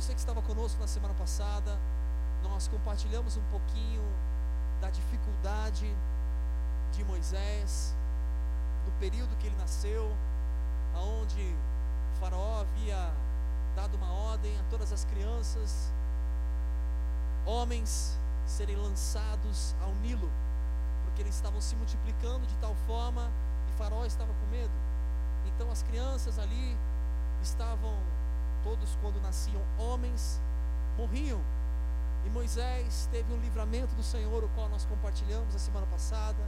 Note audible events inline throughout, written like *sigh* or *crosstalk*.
Você que estava conosco na semana passada, nós compartilhamos um pouquinho da dificuldade de Moisés, do período que ele nasceu, aonde faraó havia dado uma ordem a todas as crianças, homens, serem lançados ao Nilo, porque eles estavam se multiplicando de tal forma e faraó estava com medo. Então as crianças ali estavam todos quando nasciam homens morriam. E Moisés teve um livramento do Senhor, o qual nós compartilhamos a semana passada.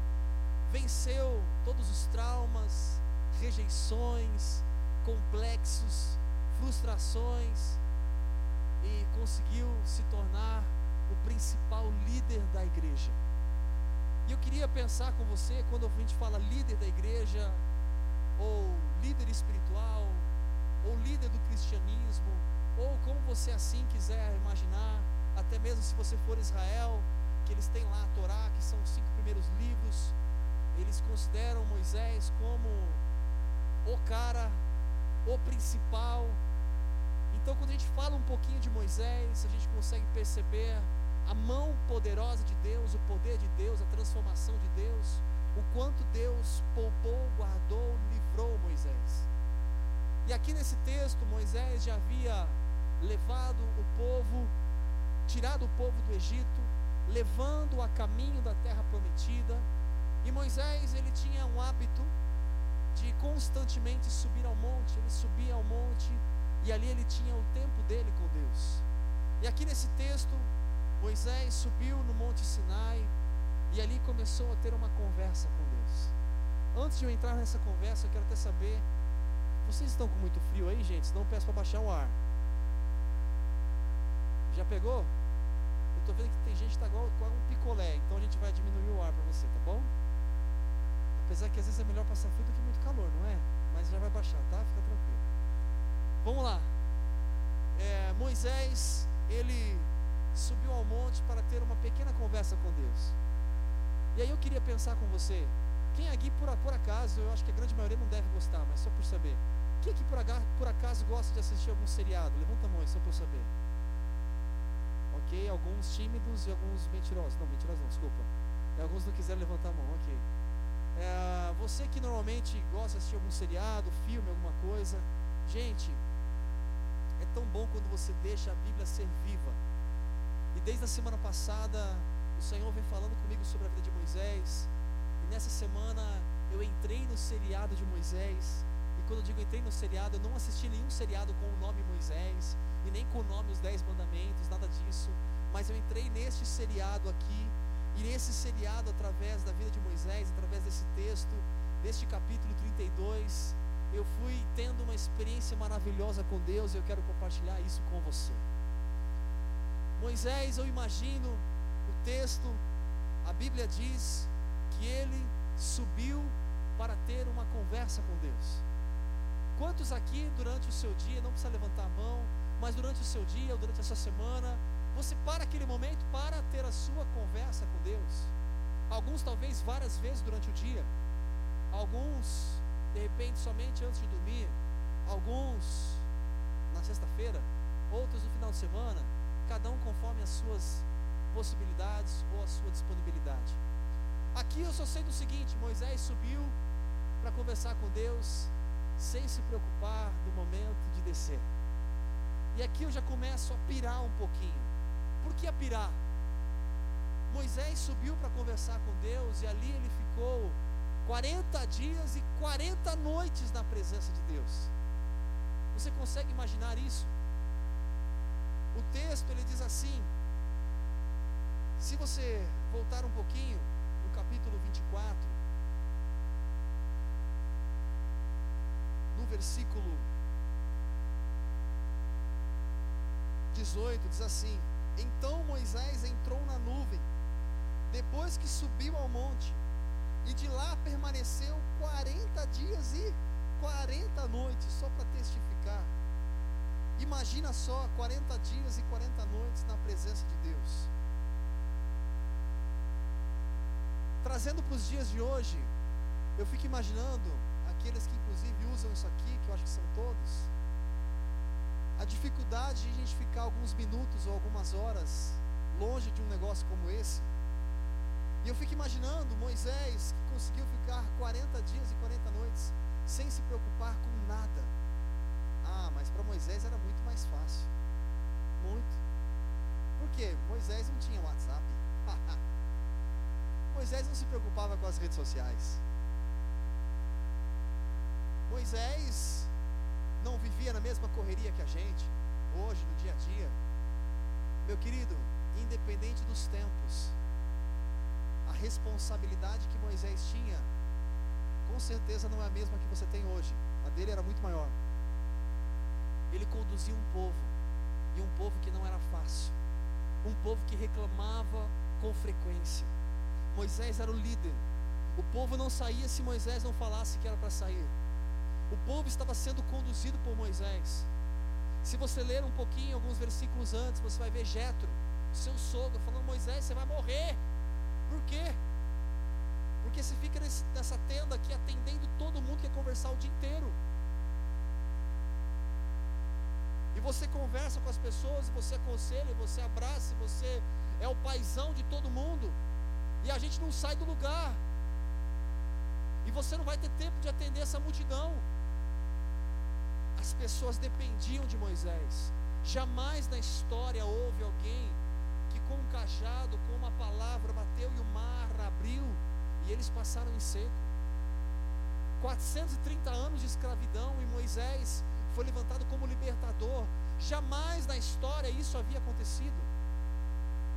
Venceu todos os traumas, rejeições, complexos, frustrações e conseguiu se tornar o principal líder da igreja. E eu queria pensar com você, quando a gente fala líder da igreja, ou líder espiritual, ou líder do cristianismo, ou como você assim quiser imaginar, até mesmo se você for Israel, que eles têm lá a Torá, que são os cinco primeiros livros, eles consideram Moisés como o cara, o principal. Então, quando a gente fala um pouquinho de Moisés, a gente consegue perceber a mão poderosa de Deus, o poder de Deus, a transformação de Deus, o quanto Deus poupou, guardou, livrou Moisés. E aqui nesse texto, Moisés já havia levado o povo, tirado o povo do Egito, levando a caminho da terra prometida. E Moisés, ele tinha um hábito de constantemente subir ao monte, ele subia ao monte e ali ele tinha o tempo dele com Deus. E aqui nesse texto, Moisés subiu no Monte Sinai e ali começou a ter uma conversa com Deus. Antes de eu entrar nessa conversa, eu quero até saber vocês estão com muito frio aí, gente? Senão peço para baixar o ar. Já pegou? Eu estou vendo que tem gente que está igual, igual um picolé, então a gente vai diminuir o ar para você, tá bom? Apesar que às vezes é melhor passar frio do que muito calor, não é? Mas já vai baixar, tá? Fica tranquilo. Vamos lá. É, Moisés, ele subiu ao monte para ter uma pequena conversa com Deus. E aí eu queria pensar com você, quem aqui por, por acaso, eu acho que a grande maioria não deve gostar, mas só por saber. Quem aqui por, por acaso gosta de assistir algum seriado? Levanta a mão, só eu saber. Ok, alguns tímidos e alguns mentirosos. Não, mentirosos não, desculpa. Alguns não quiseram levantar a mão, ok. É, você que normalmente gosta de assistir algum seriado, filme, alguma coisa, gente, é tão bom quando você deixa a Bíblia ser viva. E desde a semana passada, o Senhor vem falando comigo sobre a vida de Moisés, nessa semana eu entrei no seriado de Moisés. E quando eu digo entrei no seriado, eu não assisti nenhum seriado com o nome Moisés e nem com o nome Os Dez Mandamentos, nada disso. Mas eu entrei neste seriado aqui e nesse seriado através da vida de Moisés, através desse texto, deste capítulo 32, eu fui tendo uma experiência maravilhosa com Deus e eu quero compartilhar isso com você. Moisés, eu imagino o texto, a Bíblia diz que ele subiu para ter uma conversa com Deus. Quantos aqui durante o seu dia, não precisa levantar a mão, mas durante o seu dia ou durante a sua semana, você para aquele momento para ter a sua conversa com Deus? Alguns talvez várias vezes durante o dia, alguns de repente somente antes de dormir, alguns na sexta-feira, outros no final de semana, cada um conforme as suas possibilidades ou a sua disponibilidade. Aqui eu só sei do seguinte: Moisés subiu para conversar com Deus, sem se preocupar do momento de descer. E aqui eu já começo a pirar um pouquinho. Por que a pirar? Moisés subiu para conversar com Deus e ali ele ficou 40 dias e 40 noites na presença de Deus. Você consegue imaginar isso? O texto ele diz assim: se você voltar um pouquinho, capítulo 24, no versículo 18, diz assim: Então Moisés entrou na nuvem, depois que subiu ao monte, e de lá permaneceu 40 dias e 40 noites, só para testificar. Imagina só 40 dias e 40 noites na presença de Deus. Trazendo para os dias de hoje, eu fico imaginando aqueles que inclusive usam isso aqui, que eu acho que são todos, a dificuldade de a gente ficar alguns minutos ou algumas horas longe de um negócio como esse. E eu fico imaginando Moisés que conseguiu ficar 40 dias e 40 noites sem se preocupar com nada. Ah, mas para Moisés era muito mais fácil. Muito. Por quê? Moisés não tinha WhatsApp. *laughs* Moisés não se preocupava com as redes sociais. Moisés não vivia na mesma correria que a gente, hoje, no dia a dia. Meu querido, independente dos tempos, a responsabilidade que Moisés tinha, com certeza não é a mesma que você tem hoje. A dele era muito maior. Ele conduzia um povo, e um povo que não era fácil, um povo que reclamava com frequência. Moisés era o líder. O povo não saía se Moisés não falasse que era para sair. O povo estava sendo conduzido por Moisés. Se você ler um pouquinho, alguns versículos antes, você vai ver Jetro, seu sogro, falando: Moisés, você vai morrer. Por quê? Porque você fica nesse, nessa tenda aqui atendendo todo mundo que quer conversar o dia inteiro. E você conversa com as pessoas, você aconselha, você abraça, você é o paizão de todo mundo. E a gente não sai do lugar. E você não vai ter tempo de atender essa multidão. As pessoas dependiam de Moisés. Jamais na história houve alguém que com um cajado, com uma palavra, bateu e o mar abriu e eles passaram em seco. 430 anos de escravidão e Moisés foi levantado como libertador. Jamais na história isso havia acontecido.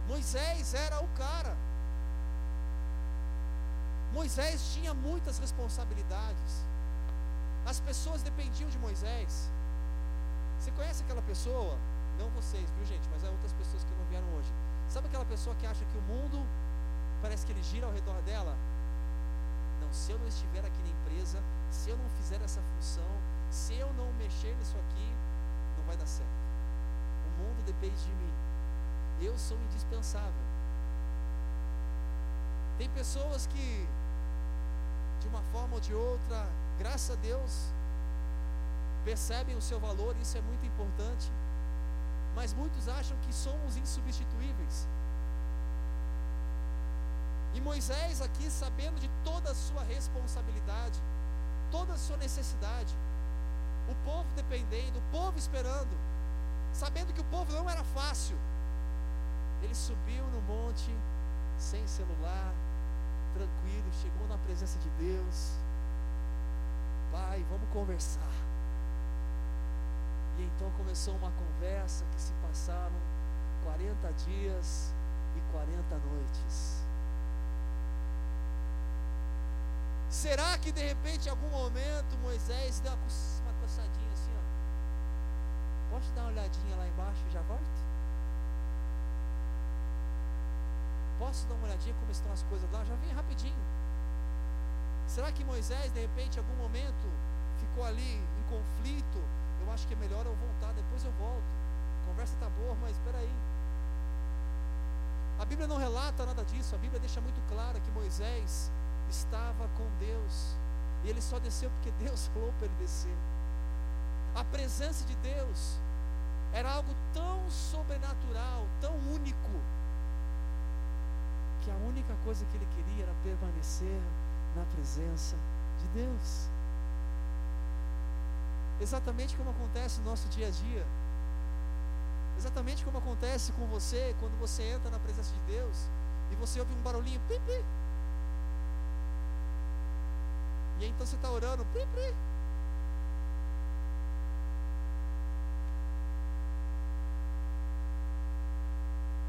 Moisés era o cara. Moisés tinha muitas responsabilidades. As pessoas dependiam de Moisés. Você conhece aquela pessoa? Não vocês, viu gente? Mas há outras pessoas que não vieram hoje. Sabe aquela pessoa que acha que o mundo parece que ele gira ao redor dela? Não, se eu não estiver aqui na empresa, se eu não fizer essa função, se eu não mexer nisso aqui, não vai dar certo. O mundo depende de mim. Eu sou indispensável. Tem pessoas que, de uma forma ou de outra, graças a Deus, percebem o seu valor, isso é muito importante. Mas muitos acham que somos insubstituíveis. E Moisés, aqui, sabendo de toda a sua responsabilidade, toda a sua necessidade, o povo dependendo, o povo esperando, sabendo que o povo não era fácil, ele subiu no monte, sem celular, tranquilo, chegou na presença de Deus, Pai, vamos conversar. E então começou uma conversa que se passaram 40 dias e 40 noites. Será que de repente, em algum momento, Moisés deu uma coçadinha assim, ó? Posso dar uma olhadinha lá embaixo e já volto? Posso dar uma olhadinha como estão as coisas lá? Já vem rapidinho. Será que Moisés, de repente, em algum momento, ficou ali em conflito? Eu acho que é melhor eu voltar, depois eu volto. A conversa está boa, mas espera aí. A Bíblia não relata nada disso. A Bíblia deixa muito claro que Moisés estava com Deus. E ele só desceu porque *laughs* Deus falou para ele descer. A presença de Deus era algo tão sobrenatural, tão único, que a única coisa que ele queria era permanecer na presença de Deus. Exatamente como acontece no nosso dia a dia. Exatamente como acontece com você quando você entra na presença de Deus e você ouve um barulhinho, pipi. E aí então você está orando, pipi.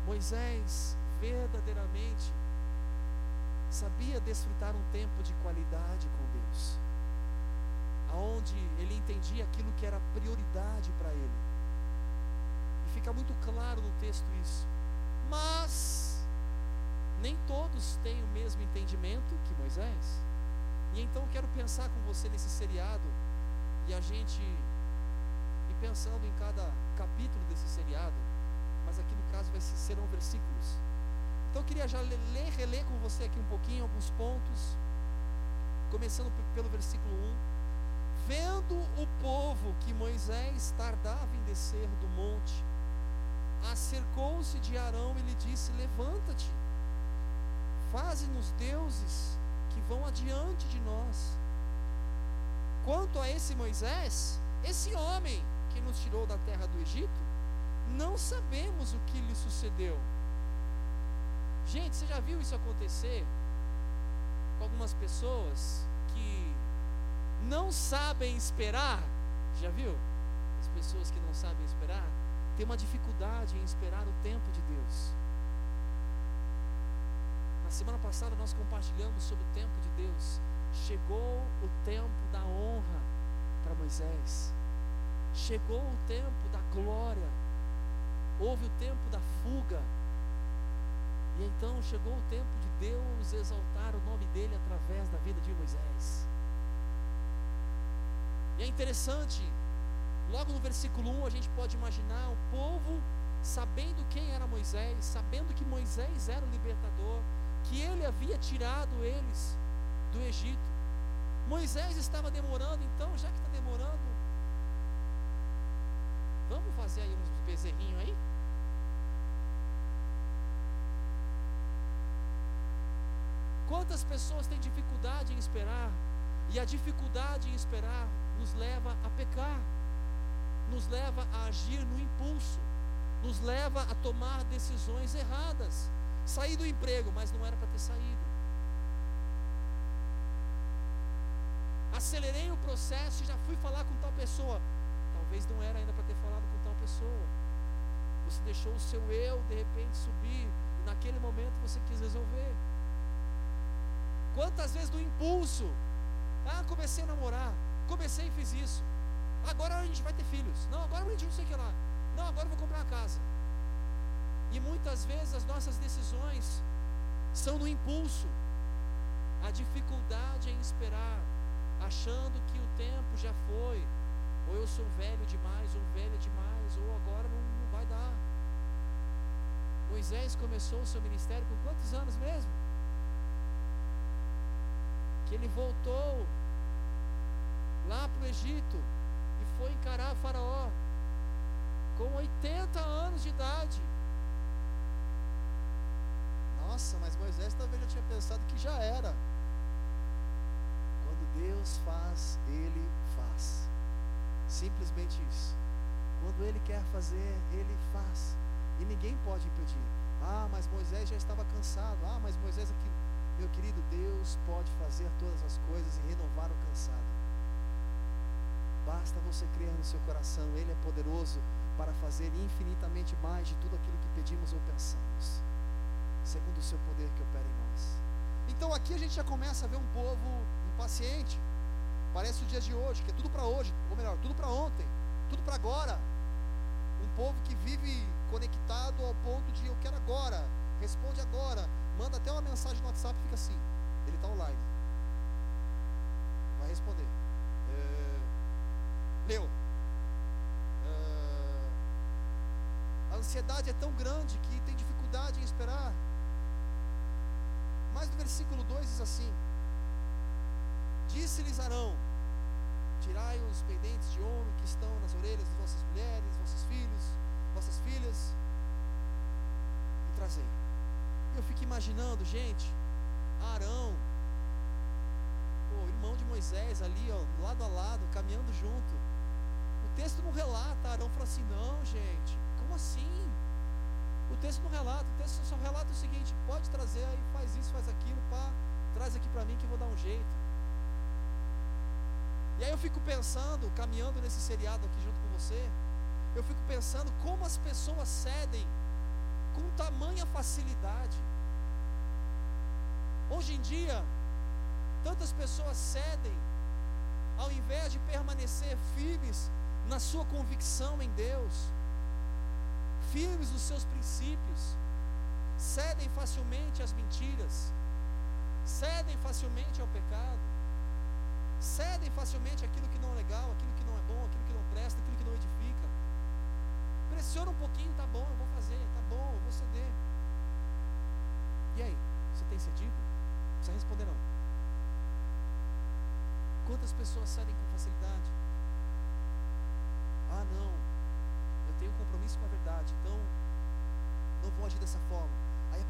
Moisés verdadeiramente sabia desfrutar um tempo de qualidade com Deus, aonde ele entendia aquilo que era prioridade para ele. E fica muito claro no texto isso. Mas nem todos têm o mesmo entendimento que Moisés. E então quero pensar com você nesse seriado e a gente ir pensando em cada capítulo desse seriado, mas aqui no caso vai ser, serão versículos. Então eu queria já ler, reler com você aqui um pouquinho alguns pontos, começando pelo versículo 1. Vendo o povo que Moisés tardava em descer do monte, aproximou-se de Arão e lhe disse: Levanta-te, faze-nos deuses que vão adiante de nós. Quanto a esse Moisés, esse homem que nos tirou da terra do Egito, não sabemos o que lhe sucedeu. Gente, você já viu isso acontecer com algumas pessoas que não sabem esperar? Já viu? As pessoas que não sabem esperar têm uma dificuldade em esperar o tempo de Deus. Na semana passada nós compartilhamos sobre o tempo de Deus. Chegou o tempo da honra para Moisés. Chegou o tempo da glória. Houve o tempo da fuga. Então chegou o tempo de Deus exaltar o nome dele através da vida de Moisés. E é interessante, logo no versículo 1 a gente pode imaginar o povo sabendo quem era Moisés, sabendo que Moisés era o libertador, que ele havia tirado eles do Egito. Moisés estava demorando, então, já que está demorando, vamos fazer aí uns bezerrinhos aí? Quantas pessoas têm dificuldade em esperar? E a dificuldade em esperar nos leva a pecar, nos leva a agir no impulso, nos leva a tomar decisões erradas. Saí do emprego, mas não era para ter saído. Acelerei o processo e já fui falar com tal pessoa. Talvez não era ainda para ter falado com tal pessoa. Você deixou o seu eu de repente subir e naquele momento você quis resolver. Quantas vezes do impulso, ah, comecei a namorar, comecei e fiz isso. Agora a gente vai ter filhos. Não, agora a gente não sei o que lá. Não, agora eu vou comprar uma casa. E muitas vezes as nossas decisões são no impulso. A dificuldade em esperar, achando que o tempo já foi, ou eu sou velho demais, ou velha demais, ou agora não, não vai dar. Moisés começou o seu ministério com quantos anos mesmo? Que ele voltou lá para o Egito e foi encarar Faraó com 80 anos de idade. Nossa, mas Moisés talvez já tinha pensado que já era. Quando Deus faz, Ele faz. Simplesmente isso. Quando Ele quer fazer, Ele faz. E ninguém pode impedir. Ah, mas Moisés já estava cansado. Ah, mas Moisés aqui. Meu querido, Deus pode fazer todas as coisas e renovar o cansado. Basta você crer no seu coração, Ele é poderoso para fazer infinitamente mais de tudo aquilo que pedimos ou pensamos segundo o seu poder que opera em nós. Então aqui a gente já começa a ver um povo impaciente. Parece o dia de hoje, que é tudo para hoje, ou melhor, tudo para ontem, tudo para agora. Um povo que vive conectado ao ponto de eu quero agora, responde agora, manda até uma mensagem no WhatsApp e fica assim, ele está online. Vai responder. É, leu. É, a ansiedade é tão grande que tem dificuldade em esperar. Mas no versículo 2 diz assim: Disse-lhes Arão: Tirai os pendentes de ouro que estão nas orelhas de vossas mulheres, vossos filhos, vossas filhas, e trazei. Eu fico imaginando, gente, Arão, o irmão de Moisés ali, ó, lado a lado, caminhando junto. O texto não relata, Arão falou assim: não, gente, como assim? O texto não relata, o texto só relata o seguinte: pode trazer aí, faz isso, faz aquilo, pá, traz aqui para mim que eu vou dar um jeito. E aí eu fico pensando, caminhando nesse seriado aqui junto com você, eu fico pensando como as pessoas cedem com tamanha facilidade. Hoje em dia, tantas pessoas cedem, ao invés de permanecer firmes na sua convicção em Deus firmes nos seus princípios, cedem facilmente às mentiras, cedem facilmente ao pecado, cedem facilmente aquilo que não é legal, aquilo que não é bom, aquilo que não presta, aquilo que não edifica. Pressiona um pouquinho, tá bom, eu vou fazer, bom, eu vou ceder. E aí, você tem cedido? Não precisa responder não. Quantas pessoas cedem com facilidade? Ah, não, tenho um compromisso com a verdade. Então,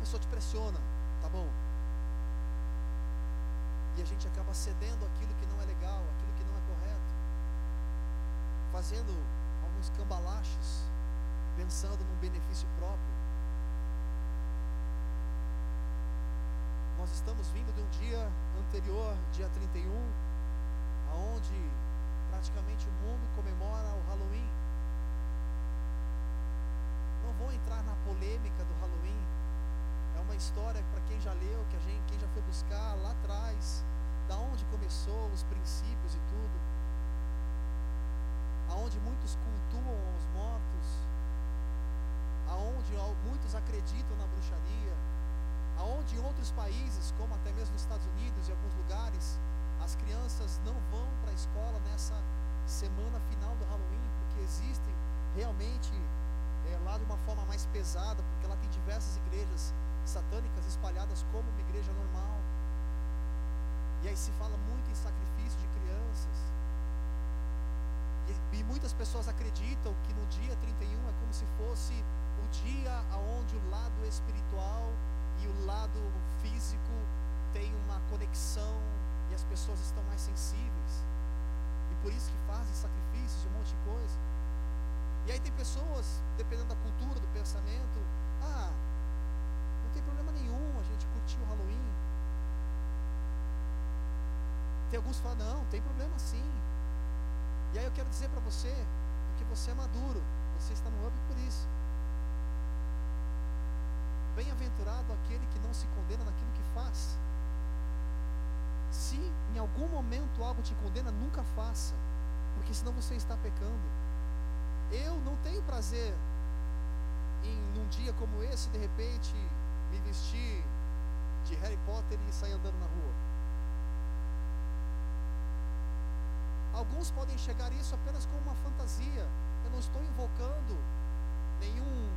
pessoa te pressiona, tá bom? E a gente acaba cedendo aquilo que não é legal, aquilo que não é correto, fazendo alguns cambalaches, pensando num benefício próprio. Nós estamos vindo de um dia anterior, dia 31, aonde praticamente o mundo comemora o Halloween. Não vou entrar na polêmica do Halloween. É uma história para quem já leu, que a gente, quem já foi buscar lá atrás, da onde começou, os princípios e tudo. Aonde muitos cultuam os mortos, aonde muitos acreditam na bruxaria, aonde em outros países, como até mesmo nos Estados Unidos e alguns lugares, as crianças não vão para a escola nessa semana final do Halloween, porque existem realmente é, lá de uma forma mais pesada, porque lá tem diversas igrejas satânicas espalhadas como uma igreja normal. E aí se fala muito em sacrifício de crianças. E, e muitas pessoas acreditam que no dia 31 é como se fosse o dia onde o lado espiritual e o lado físico tem uma conexão e as pessoas estão mais sensíveis. E por isso que fazem sacrifícios e um monte de coisa. E aí tem pessoas, dependendo da cultura, do pensamento, ah, não tem problema nenhum a gente curtir o Halloween. Tem alguns que falam, não, tem problema sim. E aí eu quero dizer para você, porque você é maduro, você está no up por isso. Bem-aventurado aquele que não se condena naquilo que faz. Se em algum momento algo te condena, nunca faça, porque senão você está pecando. Eu não tenho prazer em num dia como esse, de repente, me vestir de Harry Potter e sair andando na rua. Alguns podem chegar isso apenas como uma fantasia. Eu não estou invocando nenhum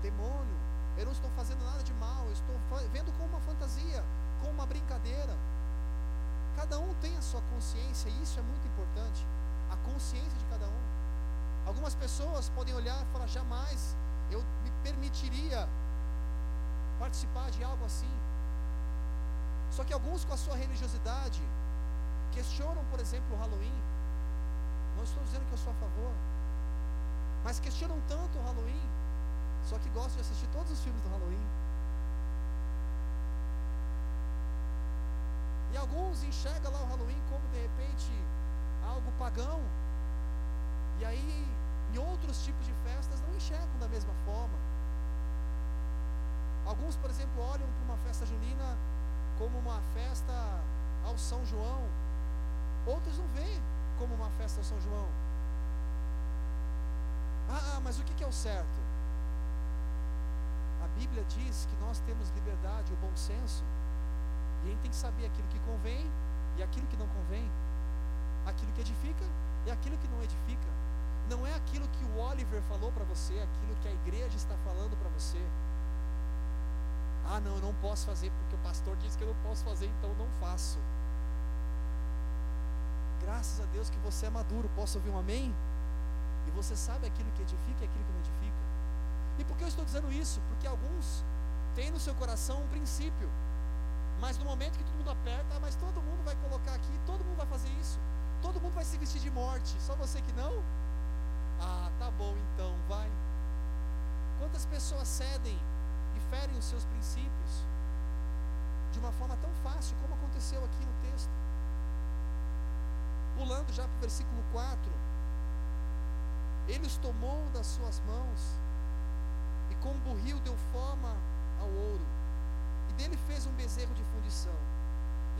demônio, eu não estou fazendo nada de mal, eu estou vendo como uma fantasia, como uma brincadeira. Cada um tem a sua consciência, e isso é muito importante. A consciência de cada um. Algumas pessoas podem olhar e falar: jamais eu me permitiria participar de algo assim. Só que alguns, com a sua religiosidade, questionam, por exemplo, o Halloween. Não estou dizendo que eu sou a favor, mas questionam tanto o Halloween só que gosto de assistir todos os filmes do Halloween. E alguns enxergam lá o Halloween como de repente algo pagão. E aí, em outros tipos de festas, não enxergam da mesma forma. Alguns, por exemplo, olham para uma festa junina como uma festa ao São João. Outros não veem como uma festa ao São João. Ah, mas o que é o certo? A Bíblia diz que nós temos liberdade, o bom senso, e a gente tem que saber aquilo que convém e aquilo que não convém, aquilo que edifica e aquilo que não edifica. Não é aquilo que o Oliver falou para você, aquilo que a igreja está falando para você. Ah, não, eu não posso fazer porque o pastor disse que eu não posso fazer, então eu não faço. Graças a Deus que você é maduro. Posso ouvir um amém? E você sabe aquilo que edifica e aquilo que não edifica. E por que eu estou dizendo isso? Porque alguns têm no seu coração um princípio, mas no momento que todo mundo aperta, mas todo mundo vai colocar aqui, todo mundo vai fazer isso, todo mundo vai se vestir de morte, só você que não? Ah, tá bom então, vai. Quantas pessoas cedem e ferem os seus princípios de uma forma tão fácil como aconteceu aqui no texto? Pulando já para o versículo 4. Ele os tomou das suas mãos e com um burril deu forma ao ouro, e dele fez um bezerro de fundição.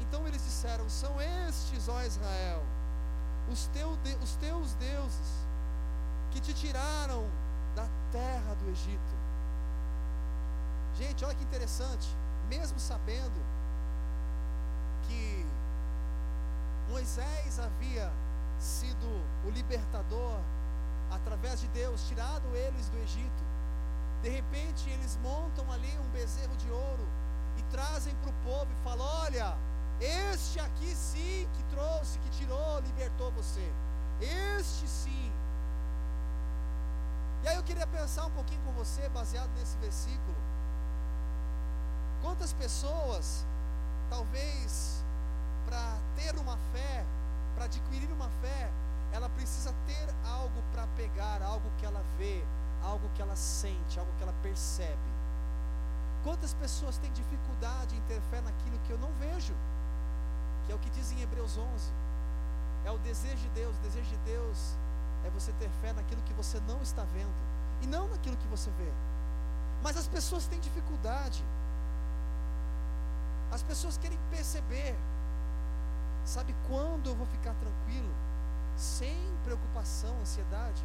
Então eles disseram: São estes, ó Israel, os, teu, os teus deuses, que te tiraram da terra do Egito. Gente, olha que interessante, mesmo sabendo que Moisés havia sido o libertador através de Deus, tirado eles do Egito, de repente eles montam ali um bezerro de ouro e trazem para o povo e falam: Olha, este aqui sim que trouxe, que tirou, libertou você. Este sim. E aí eu queria pensar um pouquinho com você, baseado nesse versículo. Quantas pessoas, talvez, para ter uma fé, para adquirir uma fé, ela precisa ter algo para pegar, algo que ela vê, algo que ela sente, algo que ela percebe. Quantas pessoas têm dificuldade em ter fé naquilo que eu não vejo? Que é o que diz em Hebreus 11. É o desejo de Deus. O desejo de Deus é você ter fé naquilo que você não está vendo e não naquilo que você vê. Mas as pessoas têm dificuldade. As pessoas querem perceber. Sabe quando eu vou ficar tranquilo? Sem preocupação, ansiedade?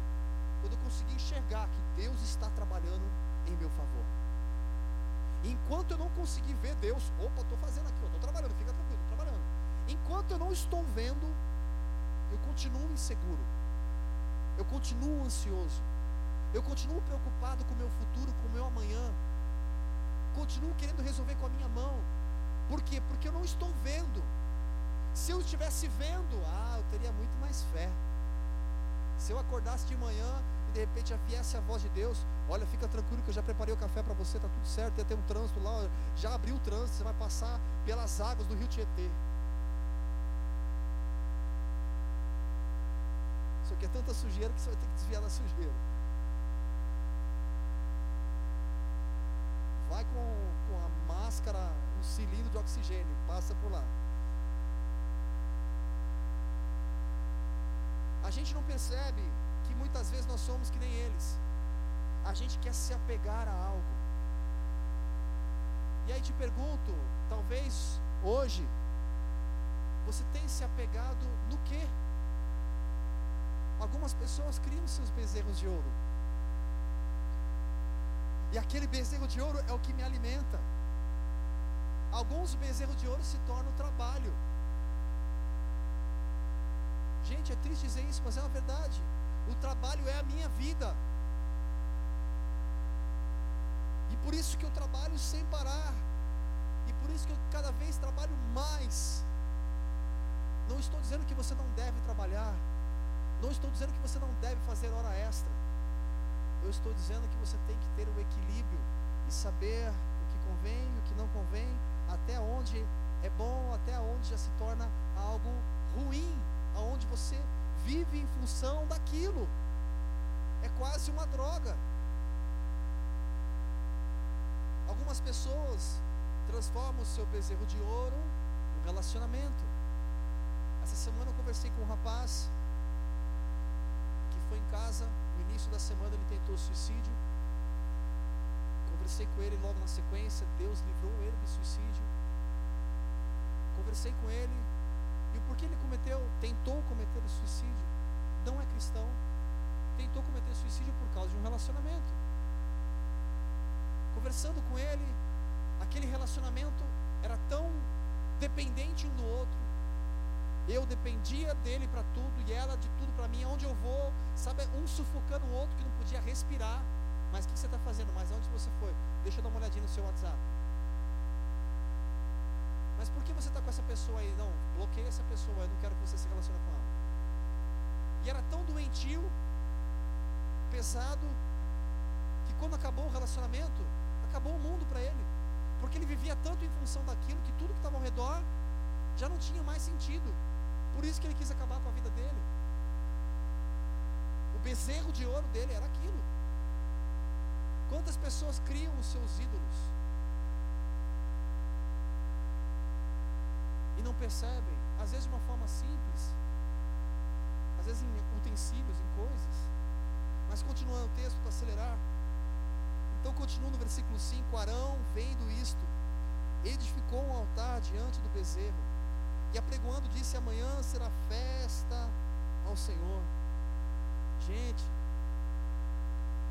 Quando eu conseguir enxergar que Deus está trabalhando em meu favor. Enquanto eu não conseguir ver Deus, opa, estou fazendo aqui, estou trabalhando, fica tranquilo, estou trabalhando. Enquanto eu não estou vendo, eu continuo inseguro, eu continuo ansioso, eu continuo preocupado com o meu futuro, com o meu amanhã, continuo querendo resolver com a minha mão. Por quê? Porque eu não estou vendo. Se eu estivesse vendo, ah, eu teria muito mais fé. Se eu acordasse de manhã e de repente já viesse a voz de Deus, olha, fica tranquilo que eu já preparei o café para você, tá tudo certo, ia ter um trânsito lá, já abriu o trânsito, você vai passar pelas águas do rio Tietê. Isso aqui é tanta sujeira que você vai ter que desviar da sujeira. Vai com, com a máscara, um cilindro de oxigênio, passa por lá. A gente não percebe que muitas vezes nós somos que nem eles. A gente quer se apegar a algo. E aí te pergunto, talvez hoje você tem se apegado no quê? Algumas pessoas criam seus bezerros de ouro. E aquele bezerro de ouro é o que me alimenta. Alguns bezerros de ouro se tornam trabalho. Gente, é triste dizer isso, mas é uma verdade. O trabalho é a minha vida. E por isso que eu trabalho sem parar. E por isso que eu cada vez trabalho mais. Não estou dizendo que você não deve trabalhar. Não estou dizendo que você não deve fazer hora extra. Eu estou dizendo que você tem que ter o um equilíbrio e saber o que convém o que não convém, até onde é bom, até onde já se torna algo ruim aonde você vive em função daquilo. É quase uma droga. Algumas pessoas transformam o seu bezerro de ouro em relacionamento. Essa semana eu conversei com um rapaz que foi em casa, no início da semana ele tentou suicídio. Conversei com ele logo na sequência, Deus livrou ele de suicídio. Conversei com ele, e o porquê ele cometeu, tentou cometer o suicídio, não é cristão, tentou cometer suicídio por causa de um relacionamento. Conversando com ele, aquele relacionamento era tão dependente um do outro. Eu dependia dele para tudo e ela de tudo para mim. Aonde eu vou, sabe, um sufocando o outro que não podia respirar. Mas o que você está fazendo? Mas onde você foi? Deixa eu dar uma olhadinha no seu WhatsApp. Mas por que você está com essa pessoa aí? Não, bloqueia essa pessoa, eu não quero que você se relacione com ela. E era tão doentio, pesado, que quando acabou o relacionamento, acabou o mundo para ele. Porque ele vivia tanto em função daquilo que tudo que estava ao redor já não tinha mais sentido. Por isso que ele quis acabar com a vida dele. O bezerro de ouro dele era aquilo. Quantas pessoas criam os seus ídolos? E não percebem, às vezes de uma forma simples, às vezes em utensílios, em coisas. Mas continuando o texto para acelerar. Então continua no versículo 5: Arão, vendo isto, edificou um altar diante do bezerro, e apregoando disse: Amanhã será festa ao Senhor. Gente,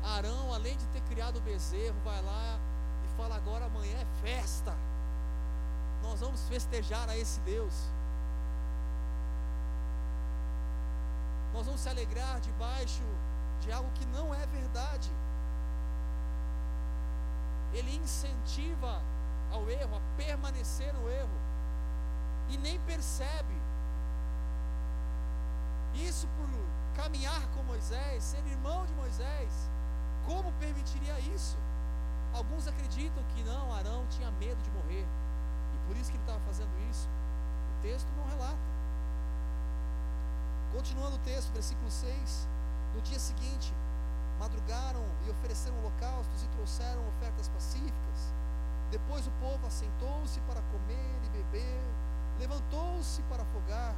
Arão, além de ter criado o bezerro, vai lá e fala: Agora amanhã é festa nós vamos festejar a esse Deus. Nós vamos se alegrar debaixo de algo que não é verdade. Ele incentiva ao erro, a permanecer no erro, e nem percebe. Isso por caminhar com Moisés, ser irmão de Moisés, como permitiria isso? Alguns acreditam que não, Arão tinha medo de morrer. Por isso que ele estava fazendo isso. O texto não relata. Continuando o texto, versículo 6. No dia seguinte, madrugaram e ofereceram holocaustos e trouxeram ofertas pacíficas. Depois o povo assentou-se para comer e beber, levantou-se para afogar.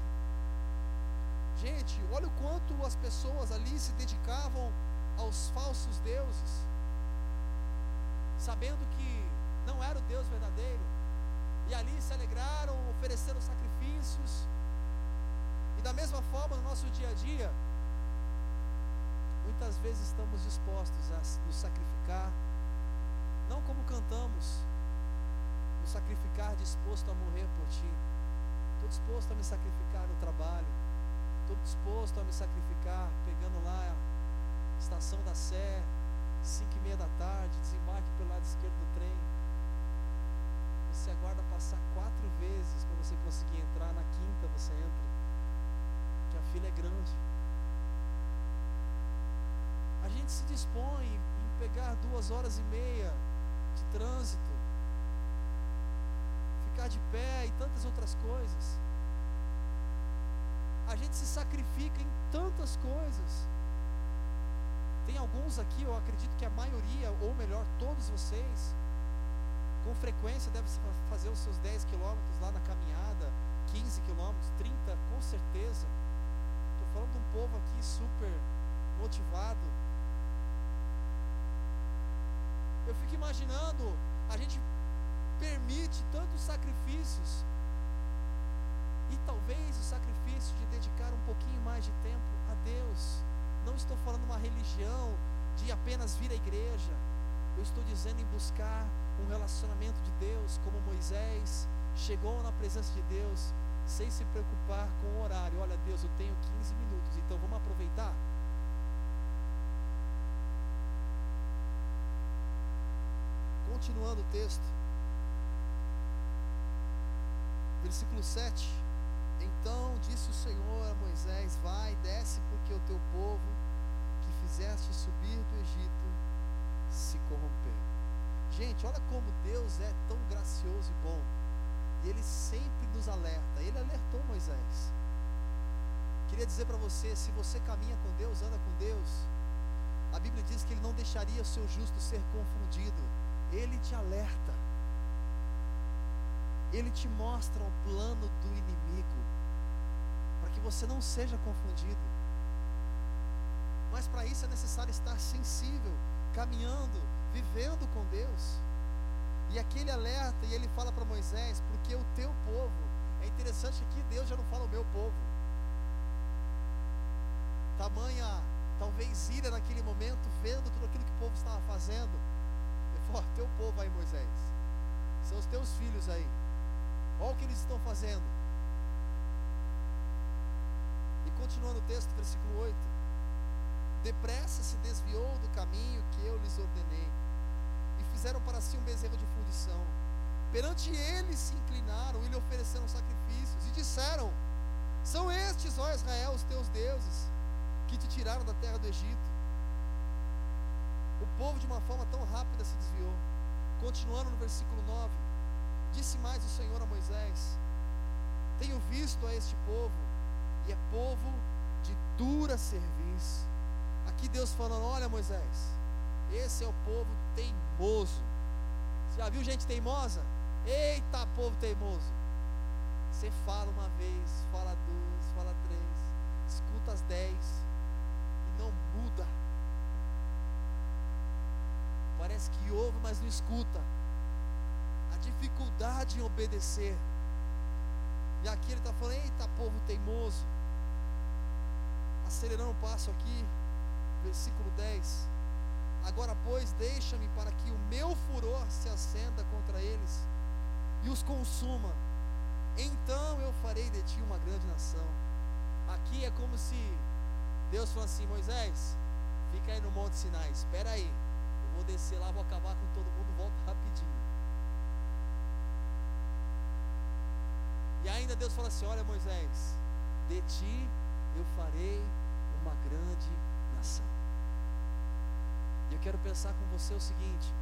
Gente, olha o quanto as pessoas ali se dedicavam aos falsos deuses, sabendo que não era o Deus verdadeiro, e ali se alegraram, ofereceram sacrifícios. E da mesma forma, no nosso dia a dia, muitas vezes estamos dispostos a nos sacrificar, não como cantamos, nos sacrificar disposto a morrer por ti. Estou disposto a me sacrificar no trabalho, estou disposto a me sacrificar pegando lá a estação da Sé, 5 e meia da tarde, desembarque pelo lado esquerdo do trem. Você aguarda passar quatro vezes para você conseguir entrar, na quinta você entra. Que a fila é grande a gente se dispõe em pegar duas horas e meia de trânsito, ficar de pé e tantas outras coisas. A gente se sacrifica em tantas coisas. Tem alguns aqui, eu acredito que a maioria, ou melhor, todos vocês, com frequência devem fazer os seus 10 quilômetros lá na caminhada, 15 quilômetros, 30, com certeza. Estou falando de um povo aqui super motivado, eu fico imaginando, a gente permite tantos sacrifícios, e talvez o sacrifício de dedicar um pouquinho mais de tempo a Deus. Não estou falando uma religião de apenas vir à igreja. Eu estou dizendo em buscar um relacionamento de Deus, como Moisés chegou na presença de Deus sem se preocupar com o horário. Olha, Deus, eu tenho 15 minutos, então vamos aproveitar. Continuando o texto, versículo 7. Então disse o Senhor a Moisés: Vai, desce, porque o teu povo que fizeste subir do Egito se corrompeu. Gente, olha como Deus é tão gracioso e bom. E Ele sempre nos alerta. Ele alertou Moisés. Queria dizer para você: se você caminha com Deus, anda com Deus, a Bíblia diz que Ele não deixaria o seu justo ser confundido ele te alerta. Ele te mostra o plano do inimigo, para que você não seja confundido. Mas para isso é necessário estar sensível, caminhando, vivendo com Deus. E aqui ele alerta e ele fala para Moisés, porque o teu povo, é interessante que aqui Deus já não fala o meu povo. Tamanha, talvez ira naquele momento, vendo tudo aquilo que o povo estava fazendo Ó, teu povo aí, Moisés. São os teus filhos aí. Olha o que eles estão fazendo. E continuando o texto, versículo 8. Depressa se desviou do caminho que eu lhes ordenei, fizeram para si um bezerro de fundição. Perante ele se inclinaram e lhe ofereceram sacrifícios, e disseram: São estes, ó Israel, os teus deuses, que te tiraram da terra do Egito. O povo, de uma forma tão rápida, se desviou. Continuando no versículo 9: Disse mais o Senhor a Moisés: Tenho visto a este povo, e é povo de dura serviço. Aqui Deus falando: Olha, Moisés, esse é o povo teimoso. Você já viu gente teimosa? Eita, povo teimoso. Você fala uma vez, fala duas, fala três, escuta as dez e não muda. Parece que ouve, mas não escuta. A dificuldade em obedecer. E aqui ele está falando: eita, povo teimoso. Acelerando o passo aqui, versículo 10. Agora, pois, deixa-me para que o meu furor se acenda contra eles e os consuma. Então eu farei de ti uma grande nação. Aqui é como se Deus falasse assim: Moisés, fica aí no Monte Sinai, espera aí vou descer lá, vou acabar com todo mundo, volto rapidinho. E ainda Deus fala assim: Olha, Moisés, de ti eu farei uma grande nação. E eu quero pensar com você o seguinte: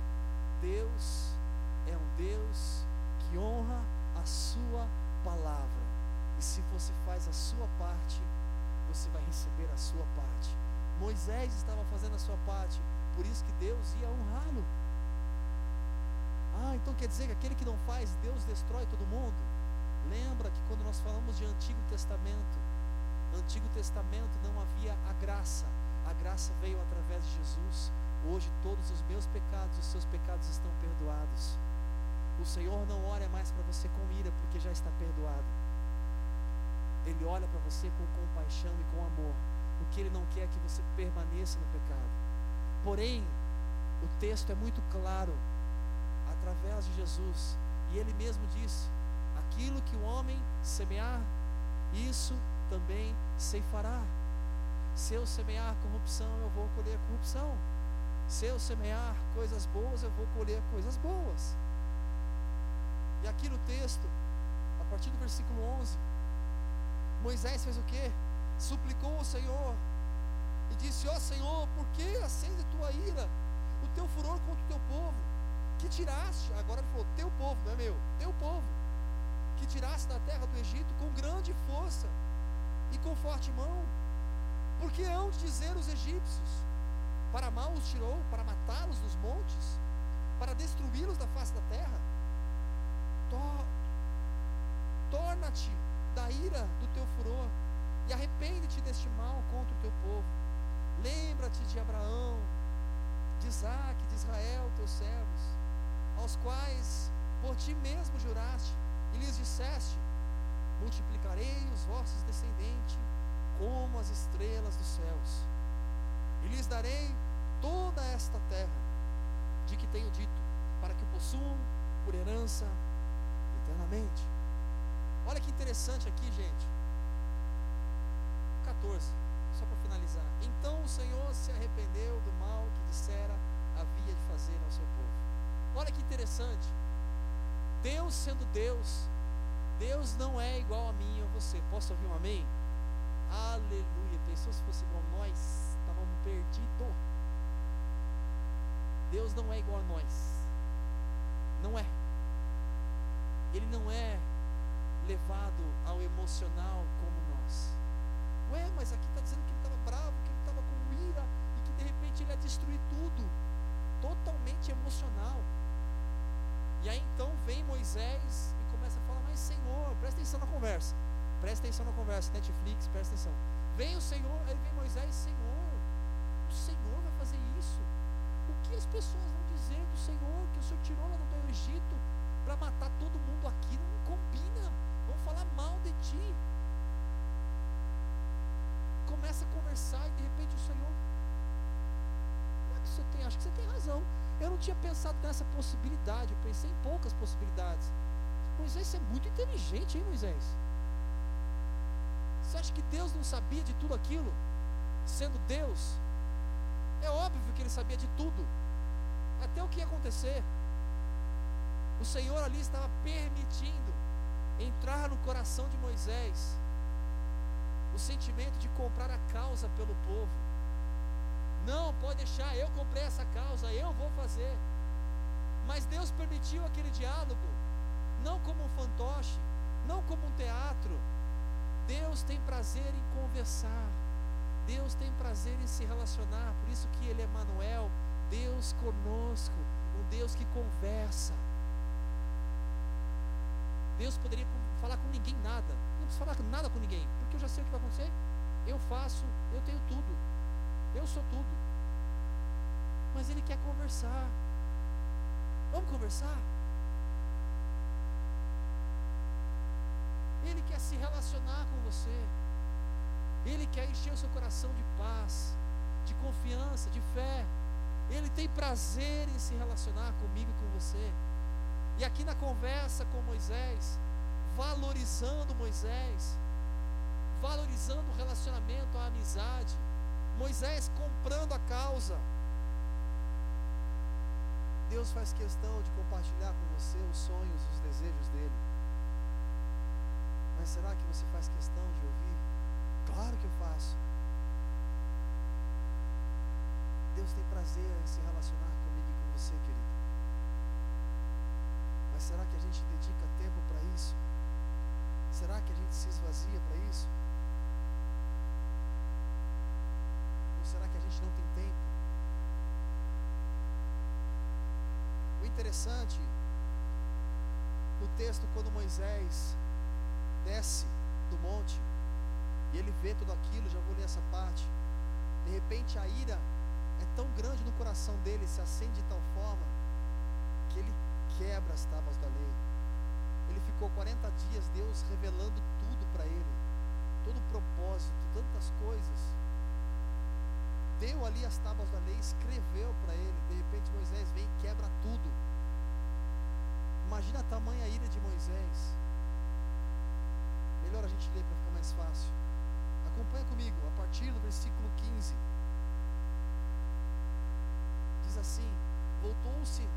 Deus é um Deus que honra a sua palavra. E se você faz a sua parte, você vai receber a sua parte. Moisés estava fazendo a sua parte, por isso que Deus ia honrá-lo. Ah, então quer dizer que aquele que não faz, Deus destrói todo mundo? Lembra que quando nós falamos de Antigo Testamento, Antigo Testamento não havia a graça, a graça veio através de Jesus. Hoje todos os meus pecados, os seus pecados estão perdoados. O Senhor não olha mais para você com ira, porque já está perdoado. Ele olha para você com compaixão e com amor, porque Ele não quer que você permaneça no pecado. Porém, o texto é muito claro, através de Jesus, e Ele mesmo disse: aquilo que o homem semear, isso também ceifará. Se eu semear corrupção, eu vou colher corrupção. Se eu semear coisas boas, eu vou colher coisas boas. E aqui no texto, a partir do versículo 11, Moisés fez o que? Suplicou ao Senhor e disse: Ó oh, Senhor, por que acende tua ira, o teu furor contra o teu povo? Que tiraste, agora ele falou: Teu povo, não é meu, teu povo, que tiraste da terra do Egito com grande força e com forte mão. Porque hão de dizer os egípcios: Para mal os tirou, para matá-los dos montes, para destruí-los da face da terra? Torna-te da ira do teu furor e arrepende-te deste mal contra o teu povo. Lembra-te de Abraão, de Isaac, de Israel, teus servos, aos quais por ti mesmo juraste e lhes disseste: Multiplicarei os vossos descendentes como as estrelas dos céus, e lhes darei toda esta terra, de que tenho dito, para que possuam por herança eternamente. Olha que interessante aqui, gente. 14, só para finalizar. Então o Senhor se arrependeu do mal que dissera havia de fazer ao seu povo. Olha que interessante. Deus sendo Deus, Deus não é igual a mim ou a você. Posso ouvir um amém? Aleluia. Pensou se fosse igual a nós, estávamos perdidos. Deus não é igual a nós. Não é. Ele não é levado ao emocional como nós. Ué, mas aqui está dizendo que ele estava bravo, que ele estava com ira e que de repente ele ia destruir tudo. Totalmente emocional. E aí então vem Moisés e começa a falar, mas Senhor, presta atenção na conversa. Presta atenção na conversa, Netflix, presta atenção. Vem o Senhor, aí vem Moisés, Senhor, o Senhor vai fazer isso. O que as pessoas vão dizer do Senhor, que o Senhor tirou lá do Egito para matar todo mundo aqui? Não combina falar mal de ti. Começa a conversar e de repente o Senhor, como é que você tem? Acho que você tem razão. Eu não tinha pensado nessa possibilidade, eu pensei em poucas possibilidades. Moisés, você é muito inteligente, hein, Moisés? Você acha que Deus não sabia de tudo aquilo? Sendo Deus? É óbvio que ele sabia de tudo, até o que ia acontecer. O Senhor ali estava permitindo entrar no coração de Moisés o sentimento de comprar a causa pelo povo. Não, pode deixar, eu comprei essa causa, eu vou fazer. Mas Deus permitiu aquele diálogo, não como um fantoche, não como um teatro. Deus tem prazer em conversar. Deus tem prazer em se relacionar, por isso que ele é Manuel, Deus conosco, um Deus que conversa. Deus poderia falar com ninguém nada. Não preciso falar nada com ninguém, porque eu já sei o que vai acontecer. Eu faço, eu tenho tudo. Eu sou tudo. Mas Ele quer conversar. Vamos conversar? Ele quer se relacionar com você. Ele quer encher o seu coração de paz, de confiança, de fé. Ele tem prazer em se relacionar comigo e com você. E aqui na conversa com Moisés, valorizando Moisés, valorizando o relacionamento, a amizade, Moisés comprando a causa. Deus faz questão de compartilhar com você os sonhos, os desejos dele. Mas será que você faz questão de ouvir? Claro que eu faço. Deus tem prazer em se relacionar comigo e com você, querido. Mas será que a gente dedica tempo para isso? Será que a gente se esvazia para isso? Ou será que a gente não tem tempo? O interessante no texto, quando Moisés desce do monte e ele vê tudo aquilo, já vou ler essa parte. De repente a ira é tão grande no coração dele, se acende de tal forma que ele quebra as tábuas da lei. Ele ficou 40 dias, Deus revelando tudo para ele, todo o propósito, tantas coisas. Deu ali as tábuas da lei, escreveu para ele. De repente Moisés vem e quebra tudo. Imagina a tamanha ira de Moisés. Melhor a gente ler para ficar mais fácil. Acompanha comigo, a partir do versículo 15. Diz assim: Voltou-se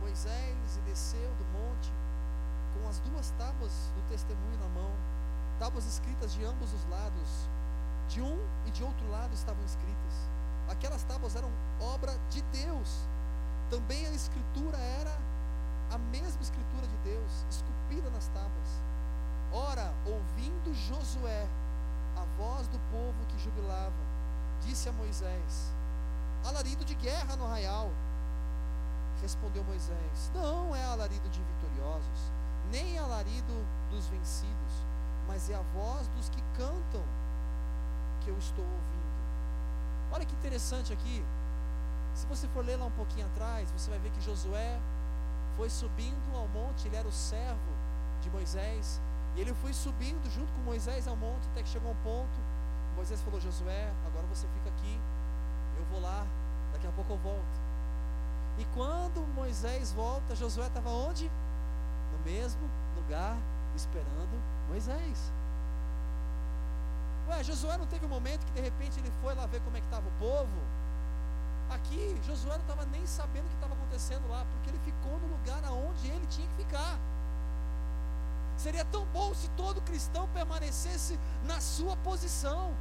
Moisés e desceu do monte com as duas tábuas do testemunho na mão, tábuas escritas de ambos os lados, de um e de outro lado estavam escritas. Aquelas tábuas eram obra de Deus. Também a escritura era a mesma escritura de Deus, esculpida nas tábuas. Ora, ouvindo Josué a voz do povo que jubilava, disse a Moisés: Alarido de guerra no arraial. Respondeu Moisés: Não é alarido de vitoriosos, nem alarido dos vencidos, mas é a voz dos que cantam que eu estou ouvindo. Olha que interessante aqui. Se você for ler lá um pouquinho atrás, você vai ver que Josué foi subindo ao monte, ele era o servo de Moisés, e ele foi subindo junto com Moisés ao monte, até que chegou um ponto. Moisés falou: Josué, agora você fica aqui, eu vou lá, daqui a pouco eu volto. E quando Moisés volta, Josué estava onde? No mesmo lugar, esperando Moisés. Ué, Josué não teve um momento que de repente ele foi lá ver como é que estava o povo? Aqui, Josué não estava nem sabendo o que estava acontecendo lá, porque ele ficou no lugar aonde ele tinha que ficar. Seria tão bom se todo cristão permanecesse na sua posição.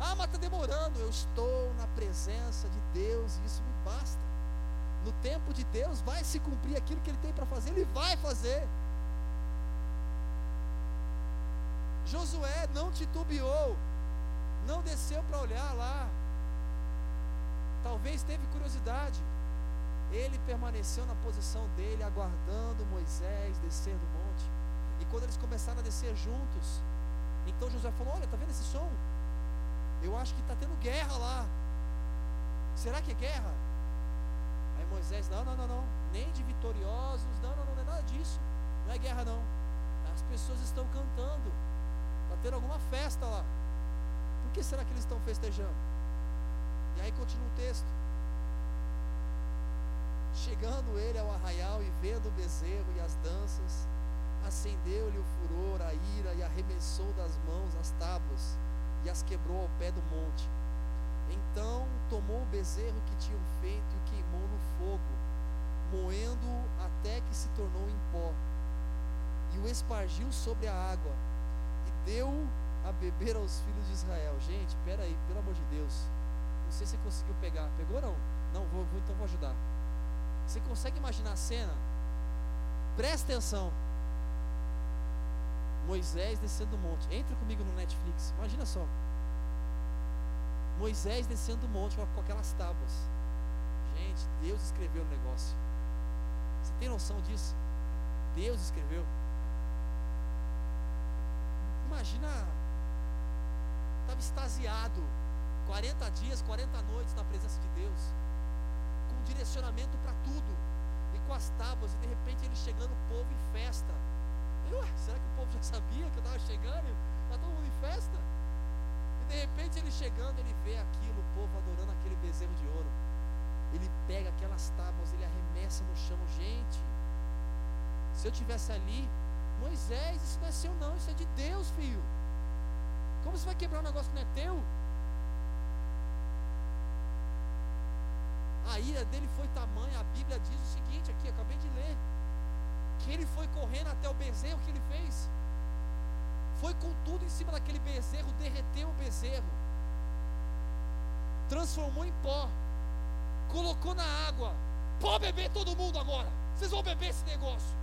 Ah, mas está demorando. Eu estou na presença de Deus e isso me basta. No tempo de Deus vai se cumprir aquilo que Ele tem para fazer, Ele vai fazer. Josué não titubeou, não desceu para olhar lá. Talvez teve curiosidade. Ele permaneceu na posição dele, aguardando Moisés descer do monte. E quando eles começaram a descer juntos, então Josué falou: Olha, está vendo esse som? Eu acho que está tendo guerra lá. Será que é guerra? Aí Moisés: Não, não, não, não. Nem de vitoriosos, não, não, não, não é nada disso. Não é guerra, não. As pessoas estão cantando. Está tendo alguma festa lá. Por que será que eles estão festejando? E aí continua o texto. Chegando ele ao arraial e vendo o bezerro e as danças, acendeu-lhe o furor, a ira e arremessou das mãos as tábuas e as quebrou ao pé do monte. Então tomou o bezerro que tinham feito e queimou no fogo, moendo-o até que se tornou em pó, e o espargiu sobre a água, e deu a beber aos filhos de Israel. Gente, espera aí, pelo amor de Deus. Não sei se você conseguiu pegar. Pegou não? Não, vou, vou então vou ajudar. Você consegue imaginar a cena? Presta atenção. Moisés descendo do monte. Entra comigo no Netflix. Imagina só. Moisés descendo do monte com aquelas tábuas. Gente, Deus escreveu o negócio. Você tem noção disso? Deus escreveu. Imagina. Estava extasiado. 40 dias, 40 noites na presença de Deus. Com direcionamento para tudo. E com as tábuas. E de repente ele chegando, o povo em festa ué, será que o povo já sabia que eu estava chegando? Está todo mundo em festa? E de repente ele chegando, ele vê aquilo, o povo adorando aquele bezerro de ouro. Ele pega aquelas tábuas, ele arremessa no chão. Gente, se eu tivesse ali, Moisés, isso não é seu não, isso é de Deus, filho. Como você vai quebrar um negócio que não é teu? A ira dele foi tamanha, a Bíblia diz o seguinte aqui, acabei de ler que ele foi correndo até o bezerro, o que ele fez? Foi com tudo em cima daquele bezerro, derreteu o bezerro, transformou em pó, colocou na água. Pode beber todo mundo agora, vocês vão beber esse negócio.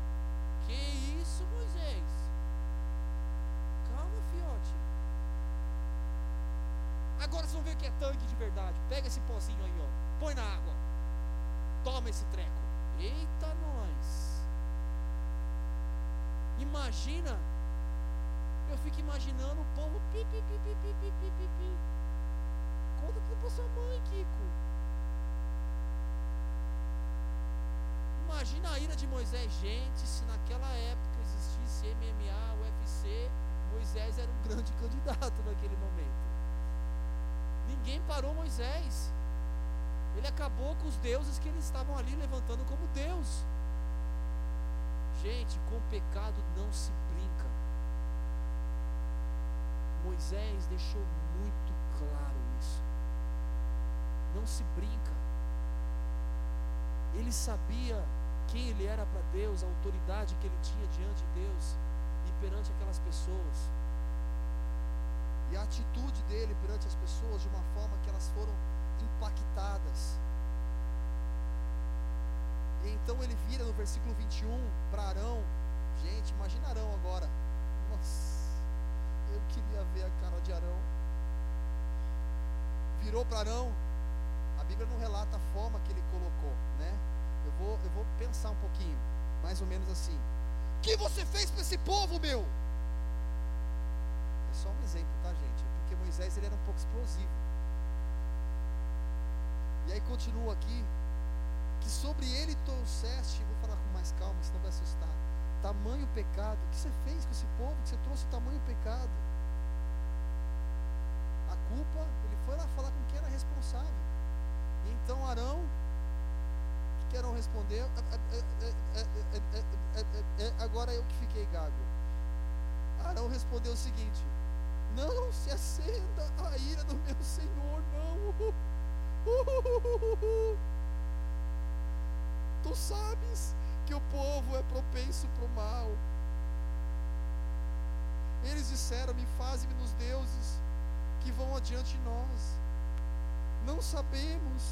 Que isso, Moisés? Calma, fiote. Agora vocês vão ver o que é tanque de verdade. Pega esse pozinho aí, ó. põe na água. Toma esse treco. Eita, nós. Imagina. Eu fico imaginando o povo pi, pi, pi, pi, pi, pi, pi, pi, pi. Conta tudo pra sua mãe, Kiko. Imagina a ira de Moisés. Gente, se naquela época existisse MMA, UFC, Moisés era um grande *laughs* candidato naquele momento. Ninguém parou Moisés. Ele acabou com os deuses que eles estavam ali levantando como Deus. Gente, com pecado não se brinca. Moisés deixou muito claro isso. Não se brinca. Ele sabia quem ele era para Deus, a autoridade que ele tinha diante de Deus e perante aquelas pessoas. E a atitude dele perante as pessoas de uma forma que elas foram impactadas. E então ele vira no versículo 21 para Arão. Gente, imagina Arão agora. Nossa, eu queria ver a cara de Arão. Virou para Arão. A Bíblia não relata a forma que ele colocou, né? Eu vou, eu vou pensar um pouquinho, mais ou menos assim. O que você fez para esse povo, meu? É só um exemplo, tá, gente? Porque Moisés ele era um pouco explosivo. E aí continua aqui que sobre ele trouxeste, vou falar com mais calma, senão vai assustar. Tamanho pecado. O que você fez com esse povo? Que você trouxe tamanho pecado? A culpa, ele foi lá falar com quem era responsável. E então Arão que Arão respondeu. Agora eu que fiquei gago. Arão respondeu o seguinte: Não se acenda a ira do meu Senhor, não. Tu sabes que o povo é propenso para o mal. Eles disseram-me: Faze-me nos deuses que vão adiante de nós. Não sabemos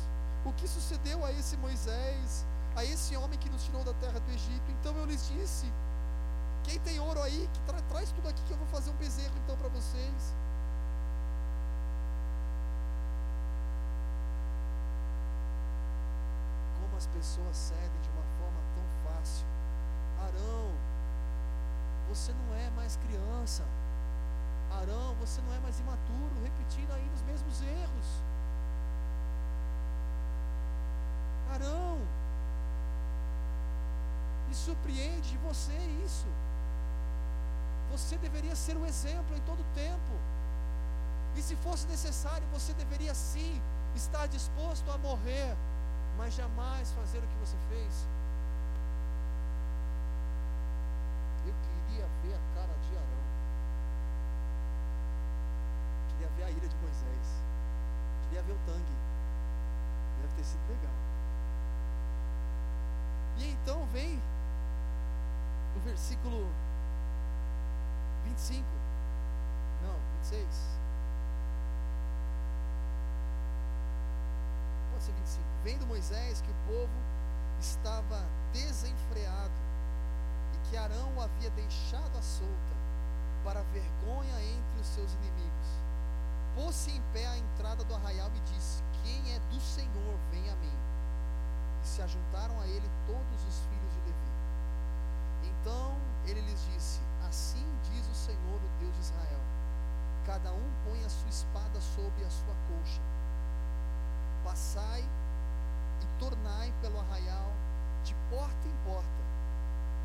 o que sucedeu a esse Moisés, a esse homem que nos tirou da terra do Egito. Então eu lhes disse: quem tem ouro aí, que tra traz tudo aqui que eu vou fazer um bezerro então para vocês. As pessoas cedem de uma forma tão fácil. Arão, você não é mais criança. Arão, você não é mais imaturo, repetindo aí os mesmos erros. Arão, me surpreende de você isso. Você deveria ser um exemplo em todo tempo. E se fosse necessário, você deveria sim estar disposto a morrer, mas jamais fazer o que você fez. Eu queria ver a cara de Arão. Queria ver a ira de Moisés. Queria ver o tangue. Deve ter sido legal. E então vem no versículo 25. Não, 26. Pode ser 25. Vendo Moisés que o povo estava desenfreado e que Arão o havia deixado à solta para vergonha entre os seus inimigos, pôs-se em pé à entrada do arraial e disse: Quem é do Senhor, vem a mim e se ajuntaram a ele todos os filhos de Levi. Então ele lhes disse: Assim diz o Senhor, o Deus de Israel: Cada um põe a sua espada sobre a sua coxa. Passai e tornai pelo arraial de porta em porta,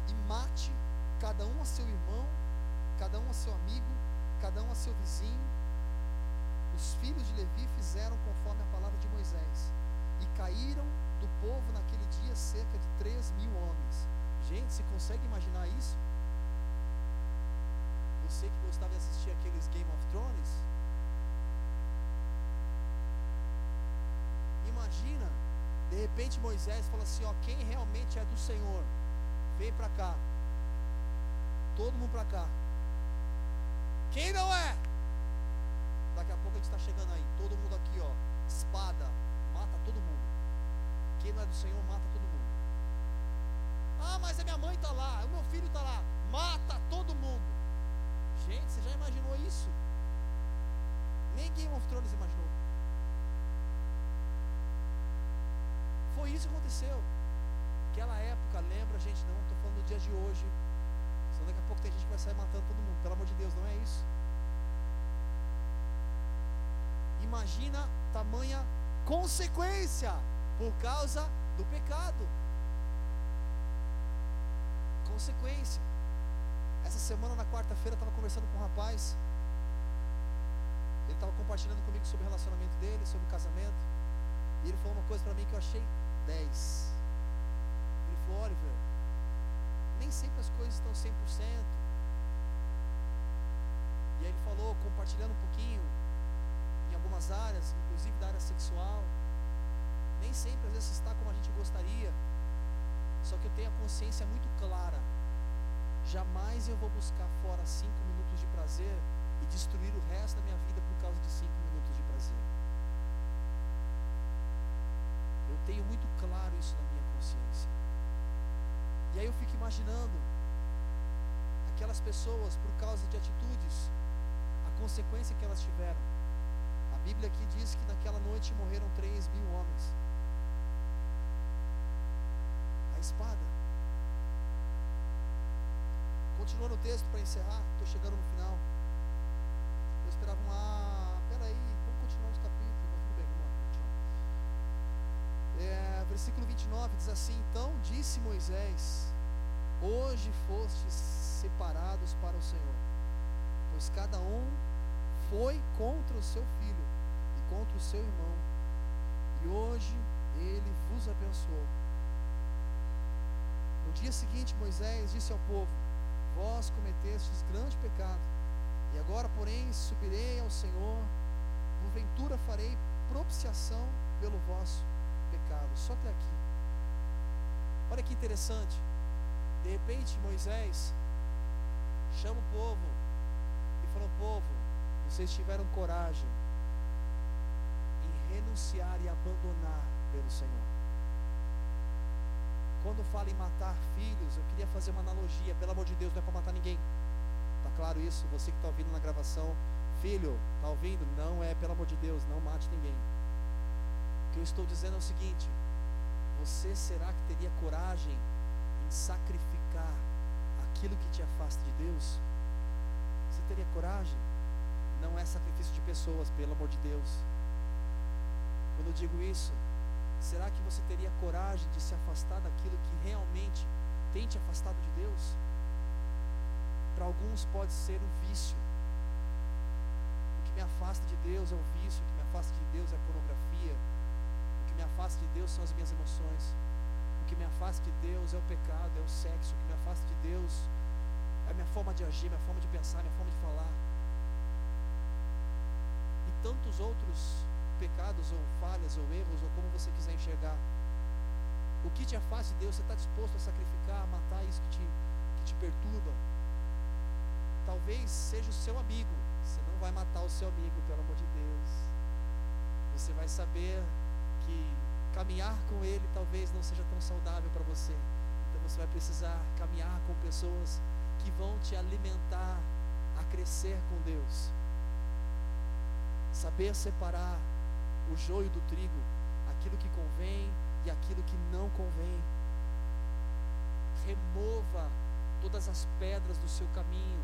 e mate cada um a seu irmão, cada um a seu amigo, cada um a seu vizinho. Os filhos de Levi fizeram conforme a palavra de Moisés, e caíram do povo naquele dia cerca de 3 mil homens. Gente, se consegue imaginar isso? Você que gostava de assistir aqueles Game of Thrones? Imagina, de repente Moisés fala assim: ó, quem realmente é do Senhor, vem para cá. Todo mundo para cá. Quem não é? Daqui a pouco a gente está chegando aí. Todo mundo aqui, ó. Espada, mata todo mundo. Quem não é do Senhor, mata todo mundo. Ah, mas a minha mãe está lá, o meu filho está lá. Mata todo mundo. Gente, você já imaginou isso? Nem Game of Thrones imaginou. Foi isso que aconteceu. Aquela época, lembra, gente, não estou falando do dia de hoje. Senão daqui a pouco tem gente que vai sair matando todo mundo. Pelo amor de Deus, não é isso. Imagina tamanha consequência por causa do pecado. Consequência. Essa semana, na quarta-feira, estava conversando com um rapaz. Ele estava compartilhando comigo sobre o relacionamento dele, sobre o casamento. E ele falou uma coisa para mim que eu achei 10. Ele falou: Oliver, nem sempre as coisas estão 100%. E aí ele falou, compartilhando um pouquinho, em algumas áreas, inclusive da área sexual. Nem sempre às vezes está como a gente gostaria. Só que eu tenho a consciência muito clara. Jamais eu vou buscar fora cinco minutos de prazer e destruir o resto da minha vida por causa de cinco minutos de prazer. Eu tenho muito claro isso na minha consciência. E aí eu fico imaginando aquelas pessoas, por causa de atitudes, a consequência que elas tiveram. A Bíblia aqui diz que naquela noite morreram três mil homens. A espada. Continuando o texto para encerrar, estou chegando no final. Eu esperava um. Ah, peraí, vamos continuar os capítulos, mas tudo bem, vamos lá, continuar. É, versículo 29 diz assim: Então disse Moisés: Hoje fostes separados para o Senhor, pois cada um foi contra o seu filho e contra o seu irmão, e hoje ele vos abençoou. No dia seguinte, Moisés disse ao povo: Vós cometestes grande pecado, e agora, porém, subirei ao Senhor, porventura farei propiciação pelo vosso Só até aqui. Olha que interessante. De repente, Moisés chama o povo e fala: Povo, vocês tiveram coragem em renunciar e abandonar pelo Senhor. Quando fala em matar filhos, eu queria fazer uma analogia. Pelo amor de Deus, não é para matar ninguém. Tá claro isso? Você que está ouvindo na gravação, filho, está ouvindo? Não é, pelo amor de Deus, não mate ninguém. Que eu estou dizendo é o seguinte: você será que teria coragem em sacrificar aquilo que te afasta de Deus? Você teria coragem? Não é sacrifício de pessoas, pelo amor de Deus. Quando eu digo isso, será que você teria coragem de se afastar daquilo que realmente tem te afastado de Deus? Para alguns pode ser o vício. O que me afasta de Deus é o vício, o que me afasta de Deus é a pornografia, me afasta de Deus são as minhas emoções. O que me afasta de Deus é o pecado, é o sexo. O que me afasta de Deus é a minha forma de agir, minha forma de pensar, minha forma de falar. E tantos outros pecados, ou falhas, ou erros, ou como você quiser enxergar. O que te afasta de Deus, você está disposto a sacrificar, a matar isso que te, que te perturba? Talvez seja o seu amigo. Você não vai matar o seu amigo, pelo amor de Deus. Você vai saber que caminhar com ele talvez não seja tão saudável para você. Então você vai precisar caminhar com pessoas que vão te alimentar a crescer com Deus. Saber separar o joio do trigo, aquilo que convém e aquilo que não convém. Remova todas as pedras do seu caminho.